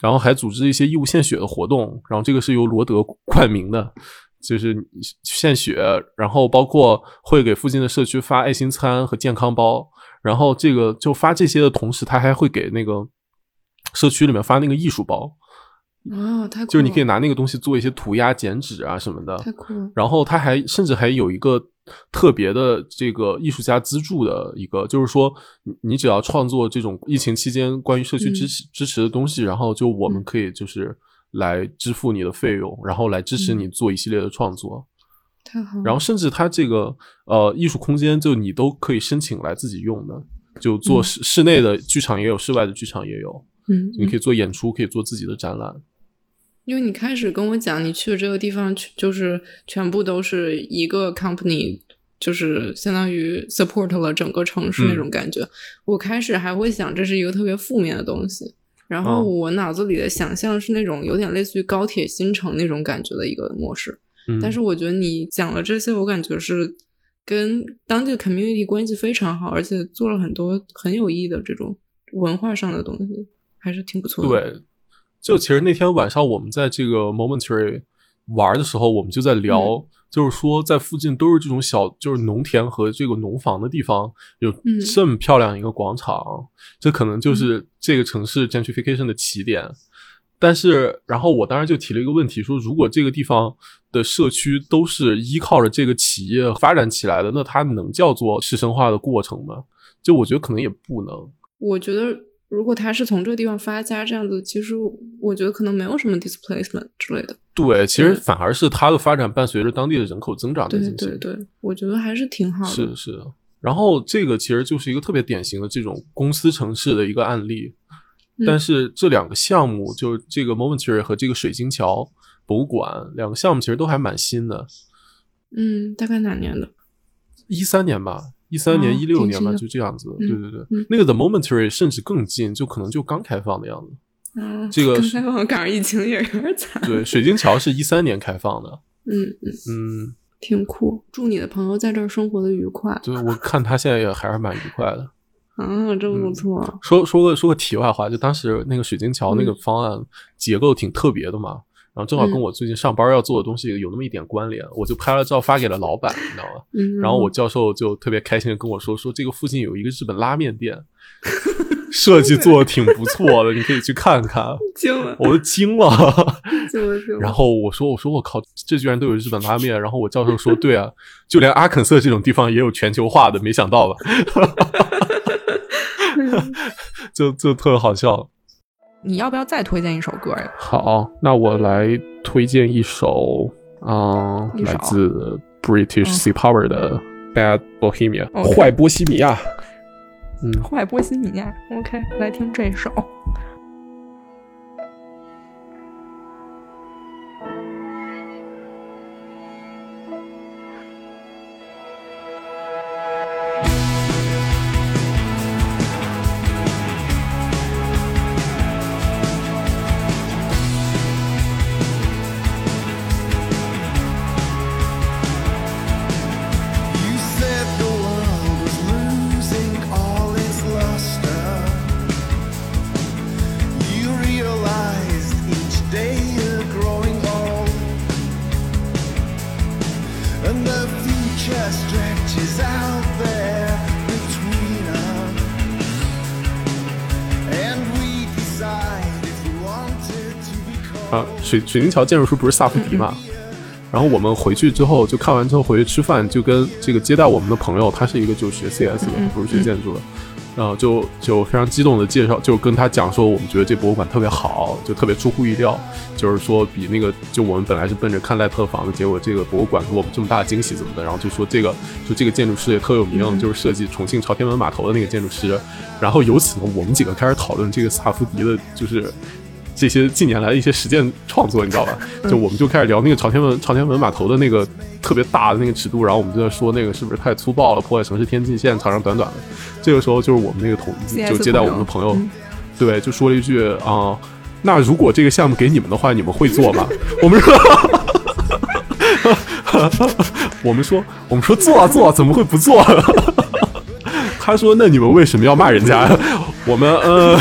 Speaker 1: 然后还组织一些义务献血的活动。然后这个是由罗德冠名的，就是献血，然后包括会给附近的社区发爱心餐和健康包。然后这个就发这些的同时，他还会给那个社区里面发那个艺术包。
Speaker 2: 哦，太酷
Speaker 1: 就是你可以拿那个东西做一些涂鸦、剪纸啊什么的，
Speaker 2: 太酷了。
Speaker 1: 然后它还甚至还有一个特别的这个艺术家资助的一个，就是说你只要创作这种疫情期间关于社区支持支持的东西，然后就我们可以就是来支付你的费用，然后来支持你做一系列的创作。
Speaker 2: 太好。
Speaker 1: 然后甚至它这个呃艺术空间，就你都可以申请来自己用的，就做室室内的剧场也有，室外的剧场也有。
Speaker 2: 嗯，
Speaker 1: 你可以做演出，可以做自己的展览。
Speaker 2: 因为你开始跟我讲，你去的这个地方，就是全部都是一个 company，就是相当于 support 了整个城市那种感觉。我开始还会想这是一个特别负面的东西，然后我脑子里的想象是那种有点类似于高铁新城那种感觉的一个模式。但是我觉得你讲了这些，我感觉是跟当地的 community 关系非常好，而且做了很多很有意义的这种文化上的东西，还是挺不错
Speaker 1: 的。对。就其实那天晚上我们在这个 Momentary 玩的时候，我们就在聊，就是说在附近都是这种小，就是农田和这个农房的地方，有这么漂亮一个广场，这可能就是这个城市 gentrification 的起点。但是，然后我当时就提了一个问题，说如果这个地方的社区都是依靠着这个企业发展起来的，那它能叫做市生化的过程吗？就我觉得可能也不能。
Speaker 2: 我觉得如果它是从这个地方发家这样子，其实我觉得可能没有什么 displacement 之类的。
Speaker 1: 对，其实反而是它的发展伴随着当地的人口增长
Speaker 2: 对对对，我觉得还是挺好的。
Speaker 1: 是是。然后这个其实就是一个特别典型的这种公司城市的一个案例。但是这两个项目，就这个 Momentary 和这个水晶桥博物馆两个项目，其实都还蛮新的。
Speaker 2: 嗯，大概哪年的？
Speaker 1: 一三年吧，一三年、一六年吧，就这样子。对对对，那个 The Momentary 甚至更近，就可能就刚开放的样子。
Speaker 2: 嗯，
Speaker 1: 这个
Speaker 2: 开放赶上疫情也有点惨。
Speaker 1: 对，水晶桥是一三年开放的。
Speaker 2: 嗯嗯
Speaker 1: 嗯，
Speaker 2: 挺酷。祝你的朋友在这儿生活的愉快。
Speaker 1: 对，我看他现在也还是蛮愉快的。(laughs)
Speaker 2: 啊，真不错。
Speaker 1: 说说个说个题外话，就当时那个水晶桥那个方案结构挺特别的嘛，然后正好跟我最近上班要做的东西有那么一点关联，我就拍了照发给了老板，你知道吗？然后我教授就特别开心的跟我说，说这个附近有一个日本拉面店，(laughs) 设计做的挺不错的，你可以去看看。
Speaker 2: 惊了，
Speaker 1: 我都惊了。然后我说我说我靠，这居然都有日本拉面。然后我教授说，对啊，就连阿肯色这种地方也有全球化的，没想到吧？(laughs) (laughs) 就就特好笑。
Speaker 2: 你要不要再推荐一首歌呀？
Speaker 1: 好，那我来推荐一首，嗯，来自 British Sea Power 的《Bad Bohemia》，坏波西米亚。嗯，
Speaker 2: 坏波西米亚。OK，来听这首。
Speaker 1: 水水晶桥建筑师不是萨夫迪嘛？然后我们回去之后就看完之后回去吃饭，就跟这个接待我们的朋友，他是一个就学 CS 的，不是学建筑的，然后就就非常激动的介绍，就跟他讲说我们觉得这博物馆特别好，就特别出乎意料，就是说比那个就我们本来是奔着看赖特房的，结果这个博物馆给我们这么大的惊喜怎么的？然后就说这个就这个建筑师也特有名，就是设计重庆朝天门码头的那个建筑师。然后由此呢，我们几个开始讨论这个萨夫迪的，就是。这些近年来的一些实践创作，你知道吧？就我们就开始聊那个朝天门朝天门码头的那个特别大的那个尺度，然后我们就在说那个是不是太粗暴了，破坏城市天际线，长长短短的。这个时候就是我们那个同就接待我们的朋友，对，就说了一句啊，那如果这个项目给你们的话，你们会做吗？(laughs) 我们说，(laughs) 我们说，我们说做啊做，怎么会不做？(laughs) 他说，那你们为什么要骂人家？我们嗯。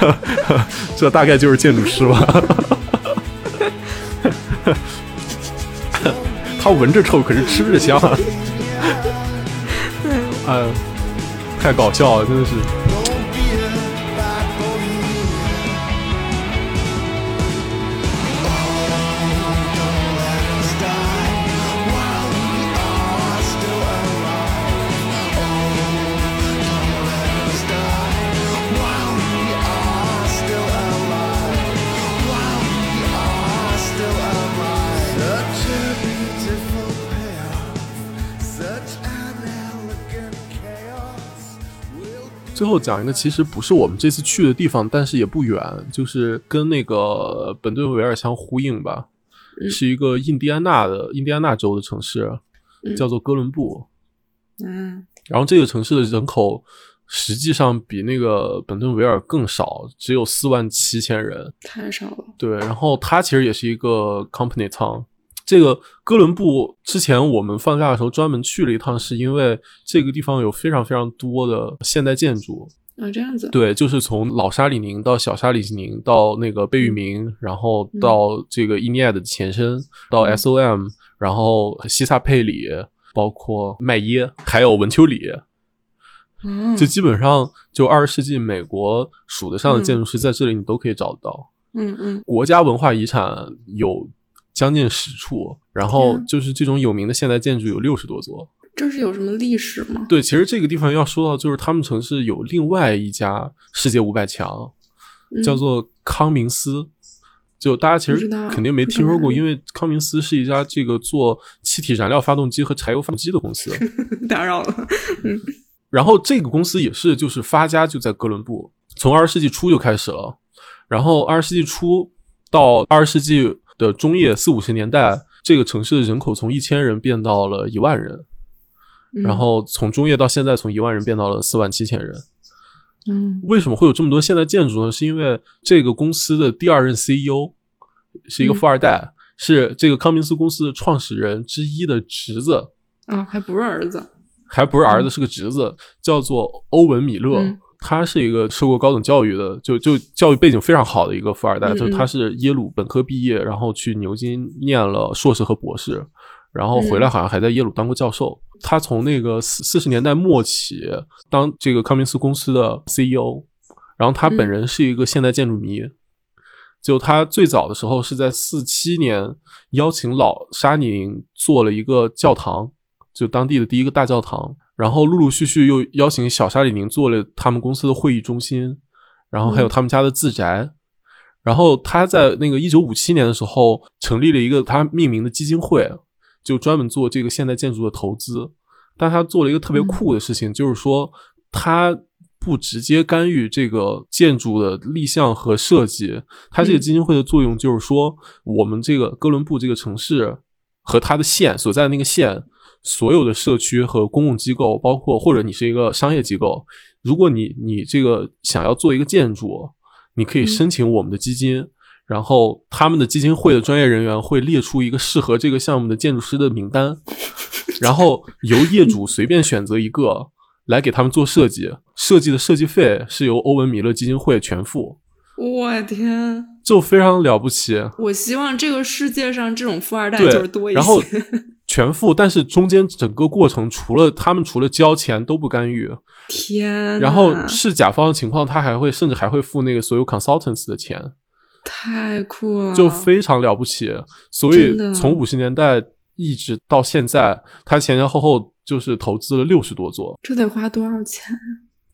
Speaker 1: (laughs) 这大概就是建筑师吧，(laughs) 他闻着臭，可是吃着香。(laughs) 哎，太搞笑了，真的是。最后讲一个，其实不是我们这次去的地方，但是也不远，就是跟那个本顿维尔相呼应吧，是一个印第安纳的印第安纳州的城市，叫做哥伦布。
Speaker 2: 嗯，
Speaker 1: 然后这个城市的人口实际上比那个本顿维尔更少，只有四万七千人，
Speaker 2: 太少了。
Speaker 1: 对，然后它其实也是一个 company town。这个哥伦布之前我们放假的时候专门去了一趟，是因为这个地方有非常非常多的现代建筑。
Speaker 2: 啊，这样子。
Speaker 1: 对，就是从老沙里宁到小沙里宁到那个贝聿铭，然后到这个伊涅的前身，到 SOM，然后西萨佩里，包括麦耶，还有文丘里，
Speaker 2: 嗯，
Speaker 1: 就基本上就二十世纪美国数得上的建筑师在这里你都可以找得到。
Speaker 2: 嗯嗯，
Speaker 1: 国家文化遗产有将近十处，然后就是这种有名的现代建筑有六十多座。
Speaker 2: 这是有什么历史吗？
Speaker 1: 对，其实这个地方要说到，就是他们城市有另外一家世界五百强，叫做康明斯。就大家其实肯定没听说过，因为康明斯是一家这个做气体燃料发动机和柴油发动机的公司。(laughs)
Speaker 2: 打扰了。嗯。(laughs)
Speaker 1: 然后这个公司也是，就是发家就在哥伦布，从二十世纪初就开始了。然后二十世纪初到二十世纪的中叶四五十年代，这个城市的人口从一千人变到了一万人。然后从中叶到现在，从一万人变到了四万七千人。
Speaker 2: 嗯，
Speaker 1: 为什么会有这么多现代建筑呢？是因为这个公司的第二任 CEO 是一个富二代，是这个康明斯公司的创始人之一的侄子。
Speaker 2: 啊，还不是儿子，
Speaker 1: 还不是儿子，是个侄子，叫做欧文·米勒。他是一个受过高等教育的，就就教育背景非常好的一个富二代。就他是耶鲁本科毕业，然后去牛津念了硕士和博士。然后回来好像还在耶鲁当过教授。他从那个四四十年代末起当这个康明斯公司的 CEO，然后他本人是一个现代建筑迷。就他最早的时候是在四七年邀请老沙宁做了一个教堂，就当地的第一个大教堂。然后陆陆续续又邀请小沙里宁做了他们公司的会议中心，然后还有他们家的自宅。然后他在那个一九五七年的时候成立了一个他命名的基金会。就专门做这个现代建筑的投资，但他做了一个特别酷的事情，就是说他不直接干预这个建筑的立项和设计。他这个基金会的作用就是说，我们这个哥伦布这个城市和它的县所在的那个县，所有的社区和公共机构，包括或者你是一个商业机构，如果你你这个想要做一个建筑，你可以申请我们的基金。然后他们的基金会的专业人员会列出一个适合这个项目的建筑师的名单，(laughs) 然后由业主随便选择一个来给他们做设计，设计的设计费是由欧文米勒基金会全付。
Speaker 2: 我天，
Speaker 1: 就非常了不起！
Speaker 2: 我希望这个世界上这种富二代就是多一
Speaker 1: 些。然后 (laughs) 全付，但是中间整个过程除了他们除了交钱都不干预。
Speaker 2: 天，
Speaker 1: 然后是甲方的情况，他还会甚至还会付那个所有 consultants 的钱。
Speaker 2: 太酷了，
Speaker 1: 就非常了不起。所以从五十年代一直到现在，他前前后后就是投资了六十多座。
Speaker 2: 这得花多少钱？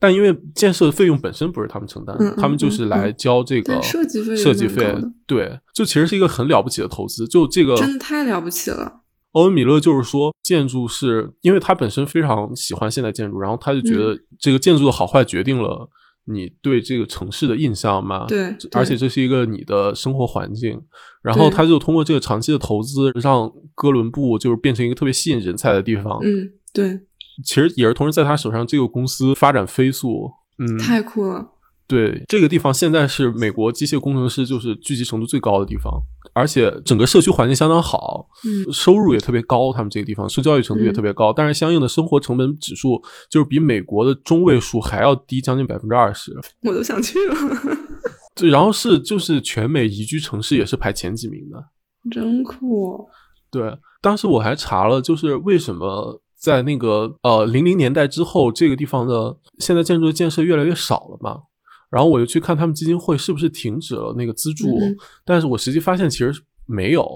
Speaker 1: 但因为建设的费用本身不是他们承担，他们就是来交这个
Speaker 2: 设计费。
Speaker 1: 设计费对，就其实是一个很了不起的投资。就这个
Speaker 2: 真的太了不起了。
Speaker 1: 欧文米勒就是说，建筑是因为他本身非常喜欢现代建筑，然后他就觉得这个建筑的好坏决定了。你对这个城市的印象嘛？
Speaker 2: 对，
Speaker 1: 而且这是一个你的生活环境。然后他就通过这个长期的投资，让哥伦布就是变成一个特别吸引人才的地方。
Speaker 2: 嗯，对。
Speaker 1: 其实也是同时在他手上，这个公司发展飞速。嗯，
Speaker 2: 太酷了。
Speaker 1: 对，这个地方现在是美国机械工程师就是聚集程度最高的地方，而且整个社区环境相当好，
Speaker 2: 嗯，
Speaker 1: 收入也特别高。他们这个地方受教育程度也特别高，但是相应的生活成本指数就是比美国的中位数还要低将近百分之二十。
Speaker 2: 我都想去了。
Speaker 1: 对，然后是就是全美宜居城市也是排前几名的，
Speaker 2: 真酷。
Speaker 1: 对，当时我还查了，就是为什么在那个呃零零年代之后，这个地方的现在建筑的建设越来越少了嘛？然后我就去看他们基金会是不是停止了那个资助，但是我实际发现其实没有，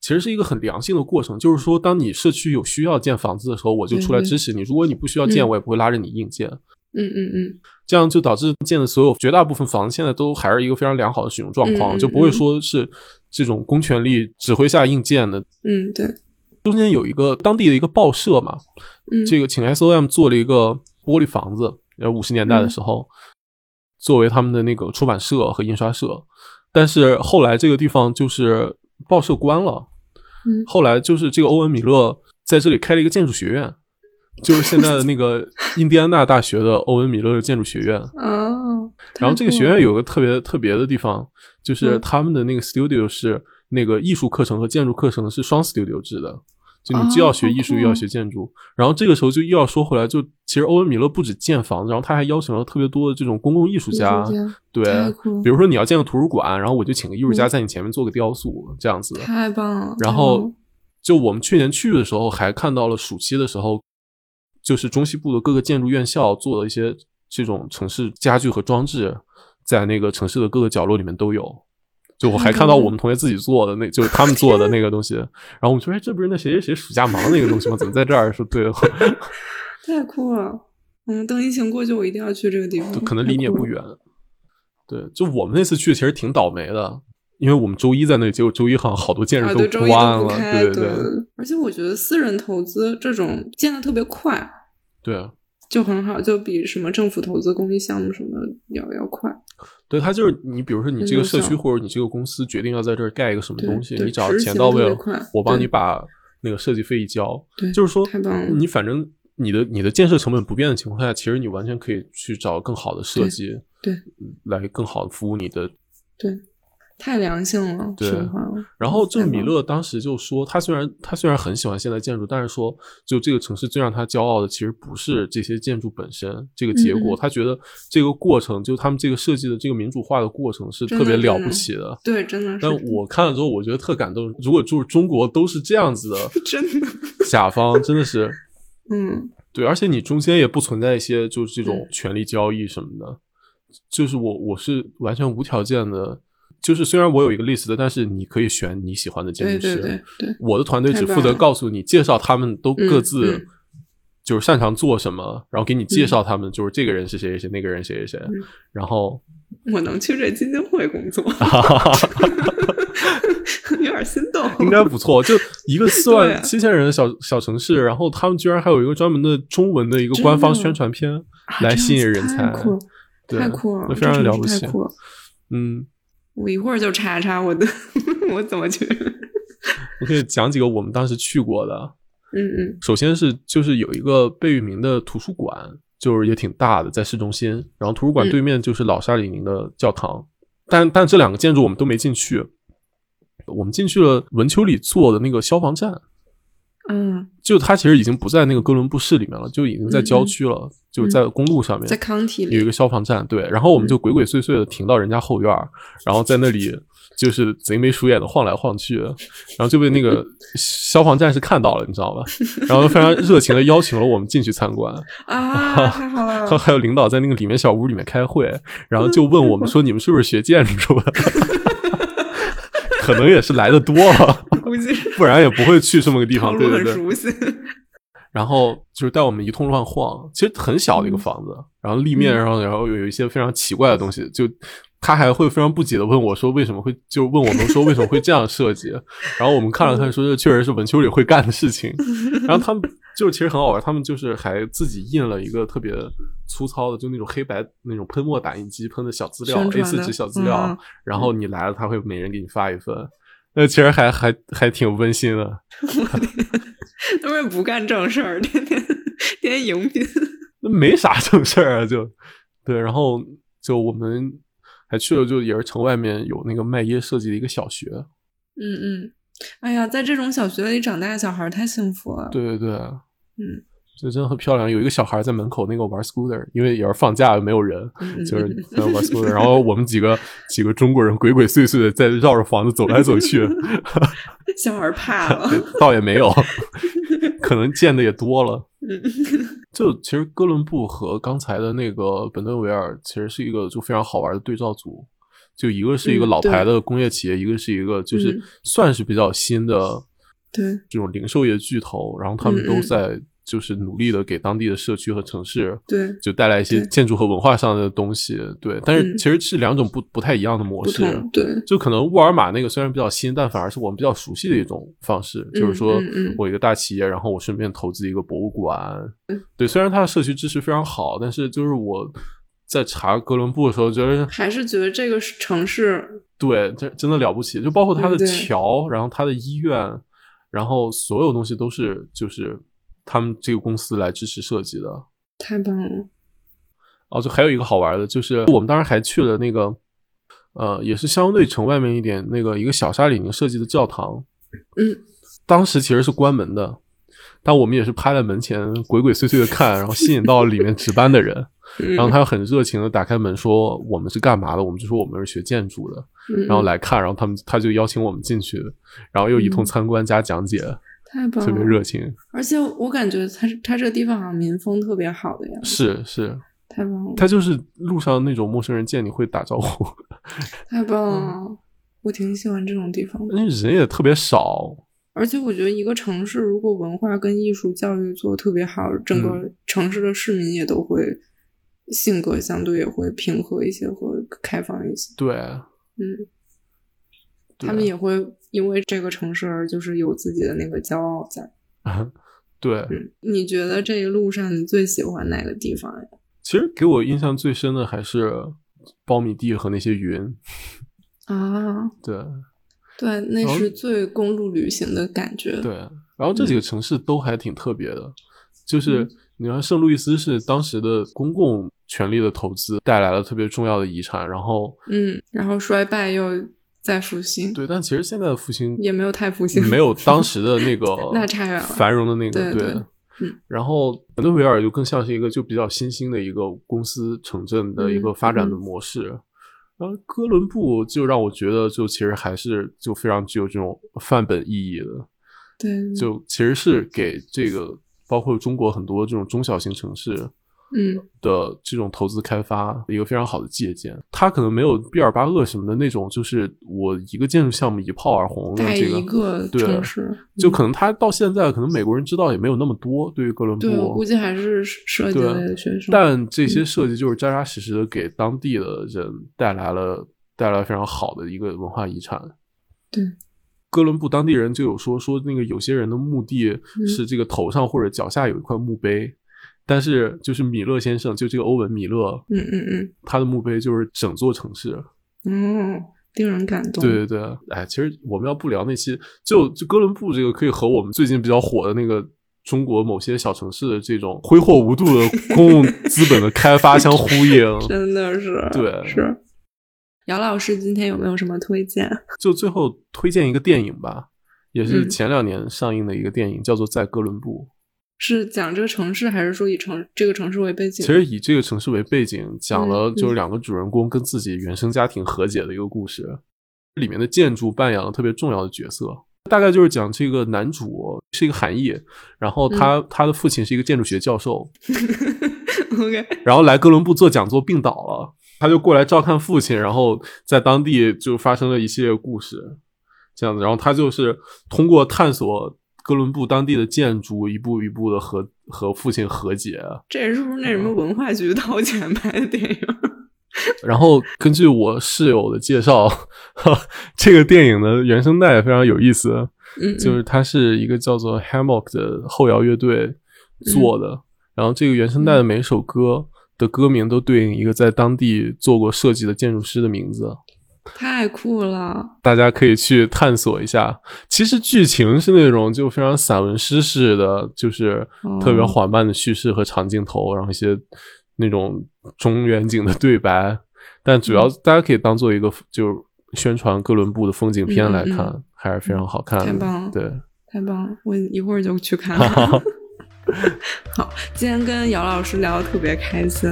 Speaker 1: 其实是一个很良性的过程。就是说，当你社区有需要建房子的时候，我就出来支持你；如果你不需要建，我也不会拉着你硬建。
Speaker 2: 嗯嗯嗯，
Speaker 1: 这样就导致建的所有绝大部分房子现在都还是一个非常良好的使用状况，就不会说是这种公权力指挥下硬建的。
Speaker 2: 嗯，对。
Speaker 1: 中间有一个当地的一个报社嘛，这个请 SOM 做了一个玻璃房子，呃，五十年代的时候。作为他们的那个出版社和印刷社，但是后来这个地方就是报社关了。
Speaker 2: 嗯，
Speaker 1: 后来就是这个欧文米勒在这里开了一个建筑学院，就是现在的那个 (laughs) 印第安纳大学的欧文米勒建筑学院。
Speaker 2: 哦，
Speaker 1: 然后这个学院有个特别特别的地方，就是他们的那个 studio 是那个艺术课程和建筑课程是双 studio 制的。就你既要学艺术又要学建筑，然后这个时候就又要说回来，就其实欧文米勒不止建房子，然后他还邀请了特别多的这种公共艺术家，对，比如说你要建个图书馆，然后我就请个艺术家在你前面做个雕塑，这样子，
Speaker 2: 太棒了。
Speaker 1: 然后就我们去年去的时候，还看到了暑期的时候，就是中西部的各个建筑院校做的一些这种城市家具和装置，在那个城市的各个角落里面都有。就我还看到我们同学自己做的，那就他们做的那个东西。(laughs) 然后我们说，哎，这不是那谁谁谁暑假忙那个东西吗？怎么在这儿？说对，(laughs)
Speaker 2: 太酷了。嗯，等疫情过去，我一定要去这个地方。
Speaker 1: 可能离你也不远。对，就我们那次去，其实挺倒霉的，因为我们周一在那里，结果周一好像好多建筑
Speaker 2: 都
Speaker 1: 关了。对
Speaker 2: 对对。而且我觉得私人投资这种建的特别快。
Speaker 1: 对。
Speaker 2: 就很好，就比什么政府投资公益项目什么要要快。
Speaker 1: 对，他就是你，比如说你这个社区或者你这个公司决定要在这儿盖一个什么东西，你只要钱到位了，我帮你把那个设计费一交，就是说，你反正你的你的建设成本不变的情况下，其实你完全可以去找更好的设计，
Speaker 2: 对，
Speaker 1: 来更好的服务你的，
Speaker 2: 对。太良性了，
Speaker 1: 对。然后这个米勒当时就说，他虽然他虽然很喜欢现代建筑，但是说就这个城市最让他骄傲的，其实不是这些建筑本身这个结果，他觉得这个过程，就他们这个设计的这个民主化的过程是特别了不起的。
Speaker 2: 对，真的是。
Speaker 1: 但我看了之后，我觉得特感动。如果就是中国都是这样子的，(laughs)
Speaker 2: 真的，
Speaker 1: 甲方真的是，(laughs)
Speaker 2: 嗯，
Speaker 1: 对，而且你中间也不存在一些就是这种权力交易什么的，就是我我是完全无条件的。就是虽然我有一个 list 的，但是你可以选你喜欢的建筑师。
Speaker 2: 对对对，
Speaker 1: 我的团队只负责告诉你介绍他们都各自就是擅长做什么，然后给你介绍他们，就是这个人是谁谁谁，那个人谁谁谁。然后
Speaker 2: 我能去这基金会工作，(laughs) 有点心动。
Speaker 1: 应该不错，就一个四万七千人的小小城市，然后他们居然还有一个专门的中文的一个官方宣传片来吸引人才，
Speaker 2: 太酷了，
Speaker 1: 非常了不起，
Speaker 2: 嗯。我一会儿就查查我的，(laughs) 我怎么去？
Speaker 1: 我可以讲几个我们当时去过的。(laughs)
Speaker 2: 嗯嗯。
Speaker 1: 首先是就是有一个贝聿铭的图书馆，就是也挺大的，在市中心。然后图书馆对面就是老沙里宁的教堂，但但这两个建筑我们都没进去。我们进去了文丘里做的那个消防站。
Speaker 2: 嗯。
Speaker 1: 就它其实已经不在那个哥伦布市里面了，就已经在郊区了。就在公路上面，
Speaker 2: 在康体
Speaker 1: 有一个消防站，对，然后我们就鬼鬼祟祟的停到人家后院，然后在那里就是贼眉鼠眼的晃来晃去，然后就被那个 (laughs) 消防战士看到了，你知道吧？(laughs) 然后非常热情的邀请了我们进去参观
Speaker 2: 啊，太好了！(laughs)
Speaker 1: 还有领导在那个里面小屋里面开会，然后就问我们说：“你们是不是学建筑的？”可能也是来的多了，不然也不会去这么个地方，对对对。然后就是带我们一通乱晃，其实很小的一个房子，然后立面上，然后有一些非常奇怪的东西，就他还会非常不解的问我说为什么会，就问我们说为什么会这样设计，(laughs) 然后我们看了看说这确实是文丘里会干的事情，(laughs) 然后他们就其实很好玩，他们就是还自己印了一个特别粗糙的，就那种黑白那种喷墨打印机喷的小资料，A 四纸小资料，然后你来了他会每人给你发一份，那其实还还还挺温馨的。(laughs)
Speaker 2: 他们不干正事儿，天天天天迎宾，
Speaker 1: 那没啥正事儿啊，就对，然后就我们还去了，就也是城外面有那个麦耶设计的一个小学，
Speaker 2: 嗯嗯，哎呀，在这种小学里长大的小孩太幸福了，
Speaker 1: 对对对，
Speaker 2: 嗯。
Speaker 1: 就真的很漂亮，有一个小孩在门口那个玩 scooter，因为也是放假没有人，就是在玩 scooter。然后我们几个几个中国人鬼鬼祟祟的在绕着房子走来走去，(laughs)
Speaker 2: 小孩怕了，
Speaker 1: 倒也没有，可能见的也多了。(laughs) (laughs) 就其实哥伦布和刚才的那个本顿维尔其实是一个就非常好玩的对照组，就一个是一个老牌的工业企业，一个是一个就是算是比较新的
Speaker 2: 对
Speaker 1: 这种零售业巨头，然后他们都在。就是努力的给当地的社区和城市，
Speaker 2: 对，
Speaker 1: 就带来一些建筑和文化上的东西，对。但是其实是两种不不太一样的模式，
Speaker 2: 对。
Speaker 1: 就可能沃尔玛那个虽然比较新，但反而是我们比较熟悉的一种方式，就是说我一个大企业，然后我顺便投资一个博物馆，对。虽然它的社区支持非常好，但是就是我在查哥伦布的时候，觉得
Speaker 2: 还是觉得这个城市
Speaker 1: 对，这真的了不起，就包括它的桥，然后它的医院，然后所有东西都是就是。他们这个公司来支持设计的，
Speaker 2: 太棒了！
Speaker 1: 哦，就还有一个好玩的，就是我们当时还去了那个，呃，也是相对城外面一点那个一个小沙里宁设计的教堂。
Speaker 2: 嗯，
Speaker 1: 当时其实是关门的，但我们也是趴在门前鬼鬼祟祟的看，然后吸引到里面值班的人，(laughs) 然后他又很热情的打开门说我们是干嘛的，我们就说我们是学建筑的，然后来看，然后他们他就邀请我们进去，然后又一通参观加讲解。
Speaker 2: 太棒了，
Speaker 1: 特别热情，
Speaker 2: 而且我感觉他他这个地方好像民风特别好的样子。
Speaker 1: 是是，
Speaker 2: 太棒了。
Speaker 1: 他就是路上那种陌生人见你会打招呼。(laughs)
Speaker 2: 太棒了，我挺喜欢这种地方的。
Speaker 1: 那人也特别少，
Speaker 2: 而且我觉得一个城市如果文化跟艺术教育做的特别好，整个城市的市民也都会性格相对也会平和一些和开放一些。
Speaker 1: 对，
Speaker 2: 嗯，他们也会因为这个城市而就是有自己的那个骄傲在。(laughs)
Speaker 1: 对，
Speaker 2: 嗯，你觉得这一路上你最喜欢哪个地方呀？
Speaker 1: 其实给我印象最深的还是苞米地和那些云
Speaker 2: 啊，
Speaker 1: 对，
Speaker 2: 对，那是最公路旅行的感觉。
Speaker 1: 对，然后这几个城市都还挺特别的，就是你看圣路易斯是当时的公共权力的投资带来了特别重要的遗产，然后
Speaker 2: 嗯，然后衰败又再复兴，
Speaker 1: 对，但其实现在的复兴
Speaker 2: 也没有太复兴，
Speaker 1: 没有当时的那个 (laughs)
Speaker 2: 那差远了
Speaker 1: 繁荣的那个
Speaker 2: 对。
Speaker 1: 嗯，然后德维尔就更像是一个就比较新兴的一个公司城镇的一个发展的模式，然后哥伦布就让我觉得就其实还是就非常具有这种范本意义的，
Speaker 2: 对，
Speaker 1: 就其实是给这个包括中国很多这种中小型城市。
Speaker 2: 嗯
Speaker 1: 的这种投资开发一个非常好的借鉴，它可能没有毕尔巴鄂什么的那种，就是我一个建筑项目一炮而红的这
Speaker 2: 个城市，
Speaker 1: 就可能它到现在可能美国人知道也没有那么多。对于哥伦布，
Speaker 2: 对，我估计还是设计类的学生。
Speaker 1: 但这些设计就是扎扎实实的给当地的人带来了带来非常好的一个文化遗产。
Speaker 2: 对，
Speaker 1: 哥伦布当地人就有说说那个有些人的墓地是这个头上或者脚下有一块墓碑。但是，就是米勒先生，就这个欧文·米勒，
Speaker 2: 嗯嗯嗯，
Speaker 1: 他的墓碑就是整座城市，
Speaker 2: 嗯，令人感动。
Speaker 1: 对对对，哎，其实我们要不聊那期，就就哥伦布这个，可以和我们最近比较火的那个中国某些小城市的这种挥霍无度的 (laughs) 公共资本的开发相呼应，(laughs)
Speaker 2: 真的是，
Speaker 1: 对，
Speaker 2: 是。姚老师今天有没有什么推荐？
Speaker 1: 就最后推荐一个电影吧，也是前两年上映的一个电影，叫做《在哥伦布》。
Speaker 2: 是讲这个城市，还是说以城这个城市为背景？
Speaker 1: 其实以这个城市为背景，讲了就是两个主人公跟自己原生家庭和解的一个故事。里面的建筑扮演了特别重要的角色。大概就是讲这个男主是一个韩裔，然后他他的父亲是一个建筑学教授。(laughs)
Speaker 2: OK，
Speaker 1: 然后来哥伦布做讲座病倒了，他就过来照看父亲，然后在当地就发生了一系列故事，这样子。然后他就是通过探索。哥伦布当地的建筑一步一步的和和父亲和解，
Speaker 2: 这是不是那什么文化局掏钱拍的电影？(laughs) (laughs)
Speaker 1: 然后根据我室友的介绍，这个电影的原声带非常有意思，
Speaker 2: 嗯，
Speaker 1: 就是它是一个叫做 Hammock 的后摇乐队做的，然后这个原声带的每一首歌的歌名都对应一个在当地做过设计的建筑师的名字。
Speaker 2: 太酷了！
Speaker 1: 大家可以去探索一下。其实剧情是那种就非常散文诗式的，就是特别缓慢的叙事和长镜头，然后一些那种中远景的对白。但主要大家可以当做一个就宣传哥伦布的风景片来看，还是非常好看的。
Speaker 2: 太棒了！
Speaker 1: 对，
Speaker 2: 太棒了！我一会儿就去看。(laughs) (laughs) (laughs) (laughs) 好，今天跟姚老师聊的特别开心，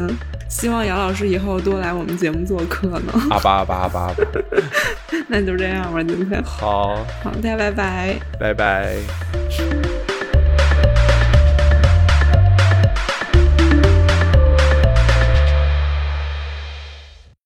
Speaker 2: 希望姚老师以后多来我们节目做客呢。
Speaker 1: 阿巴阿巴阿巴，(laughs)
Speaker 2: 那就这样吧，今天。
Speaker 1: 好，
Speaker 2: 好，大家拜拜，
Speaker 1: 拜拜。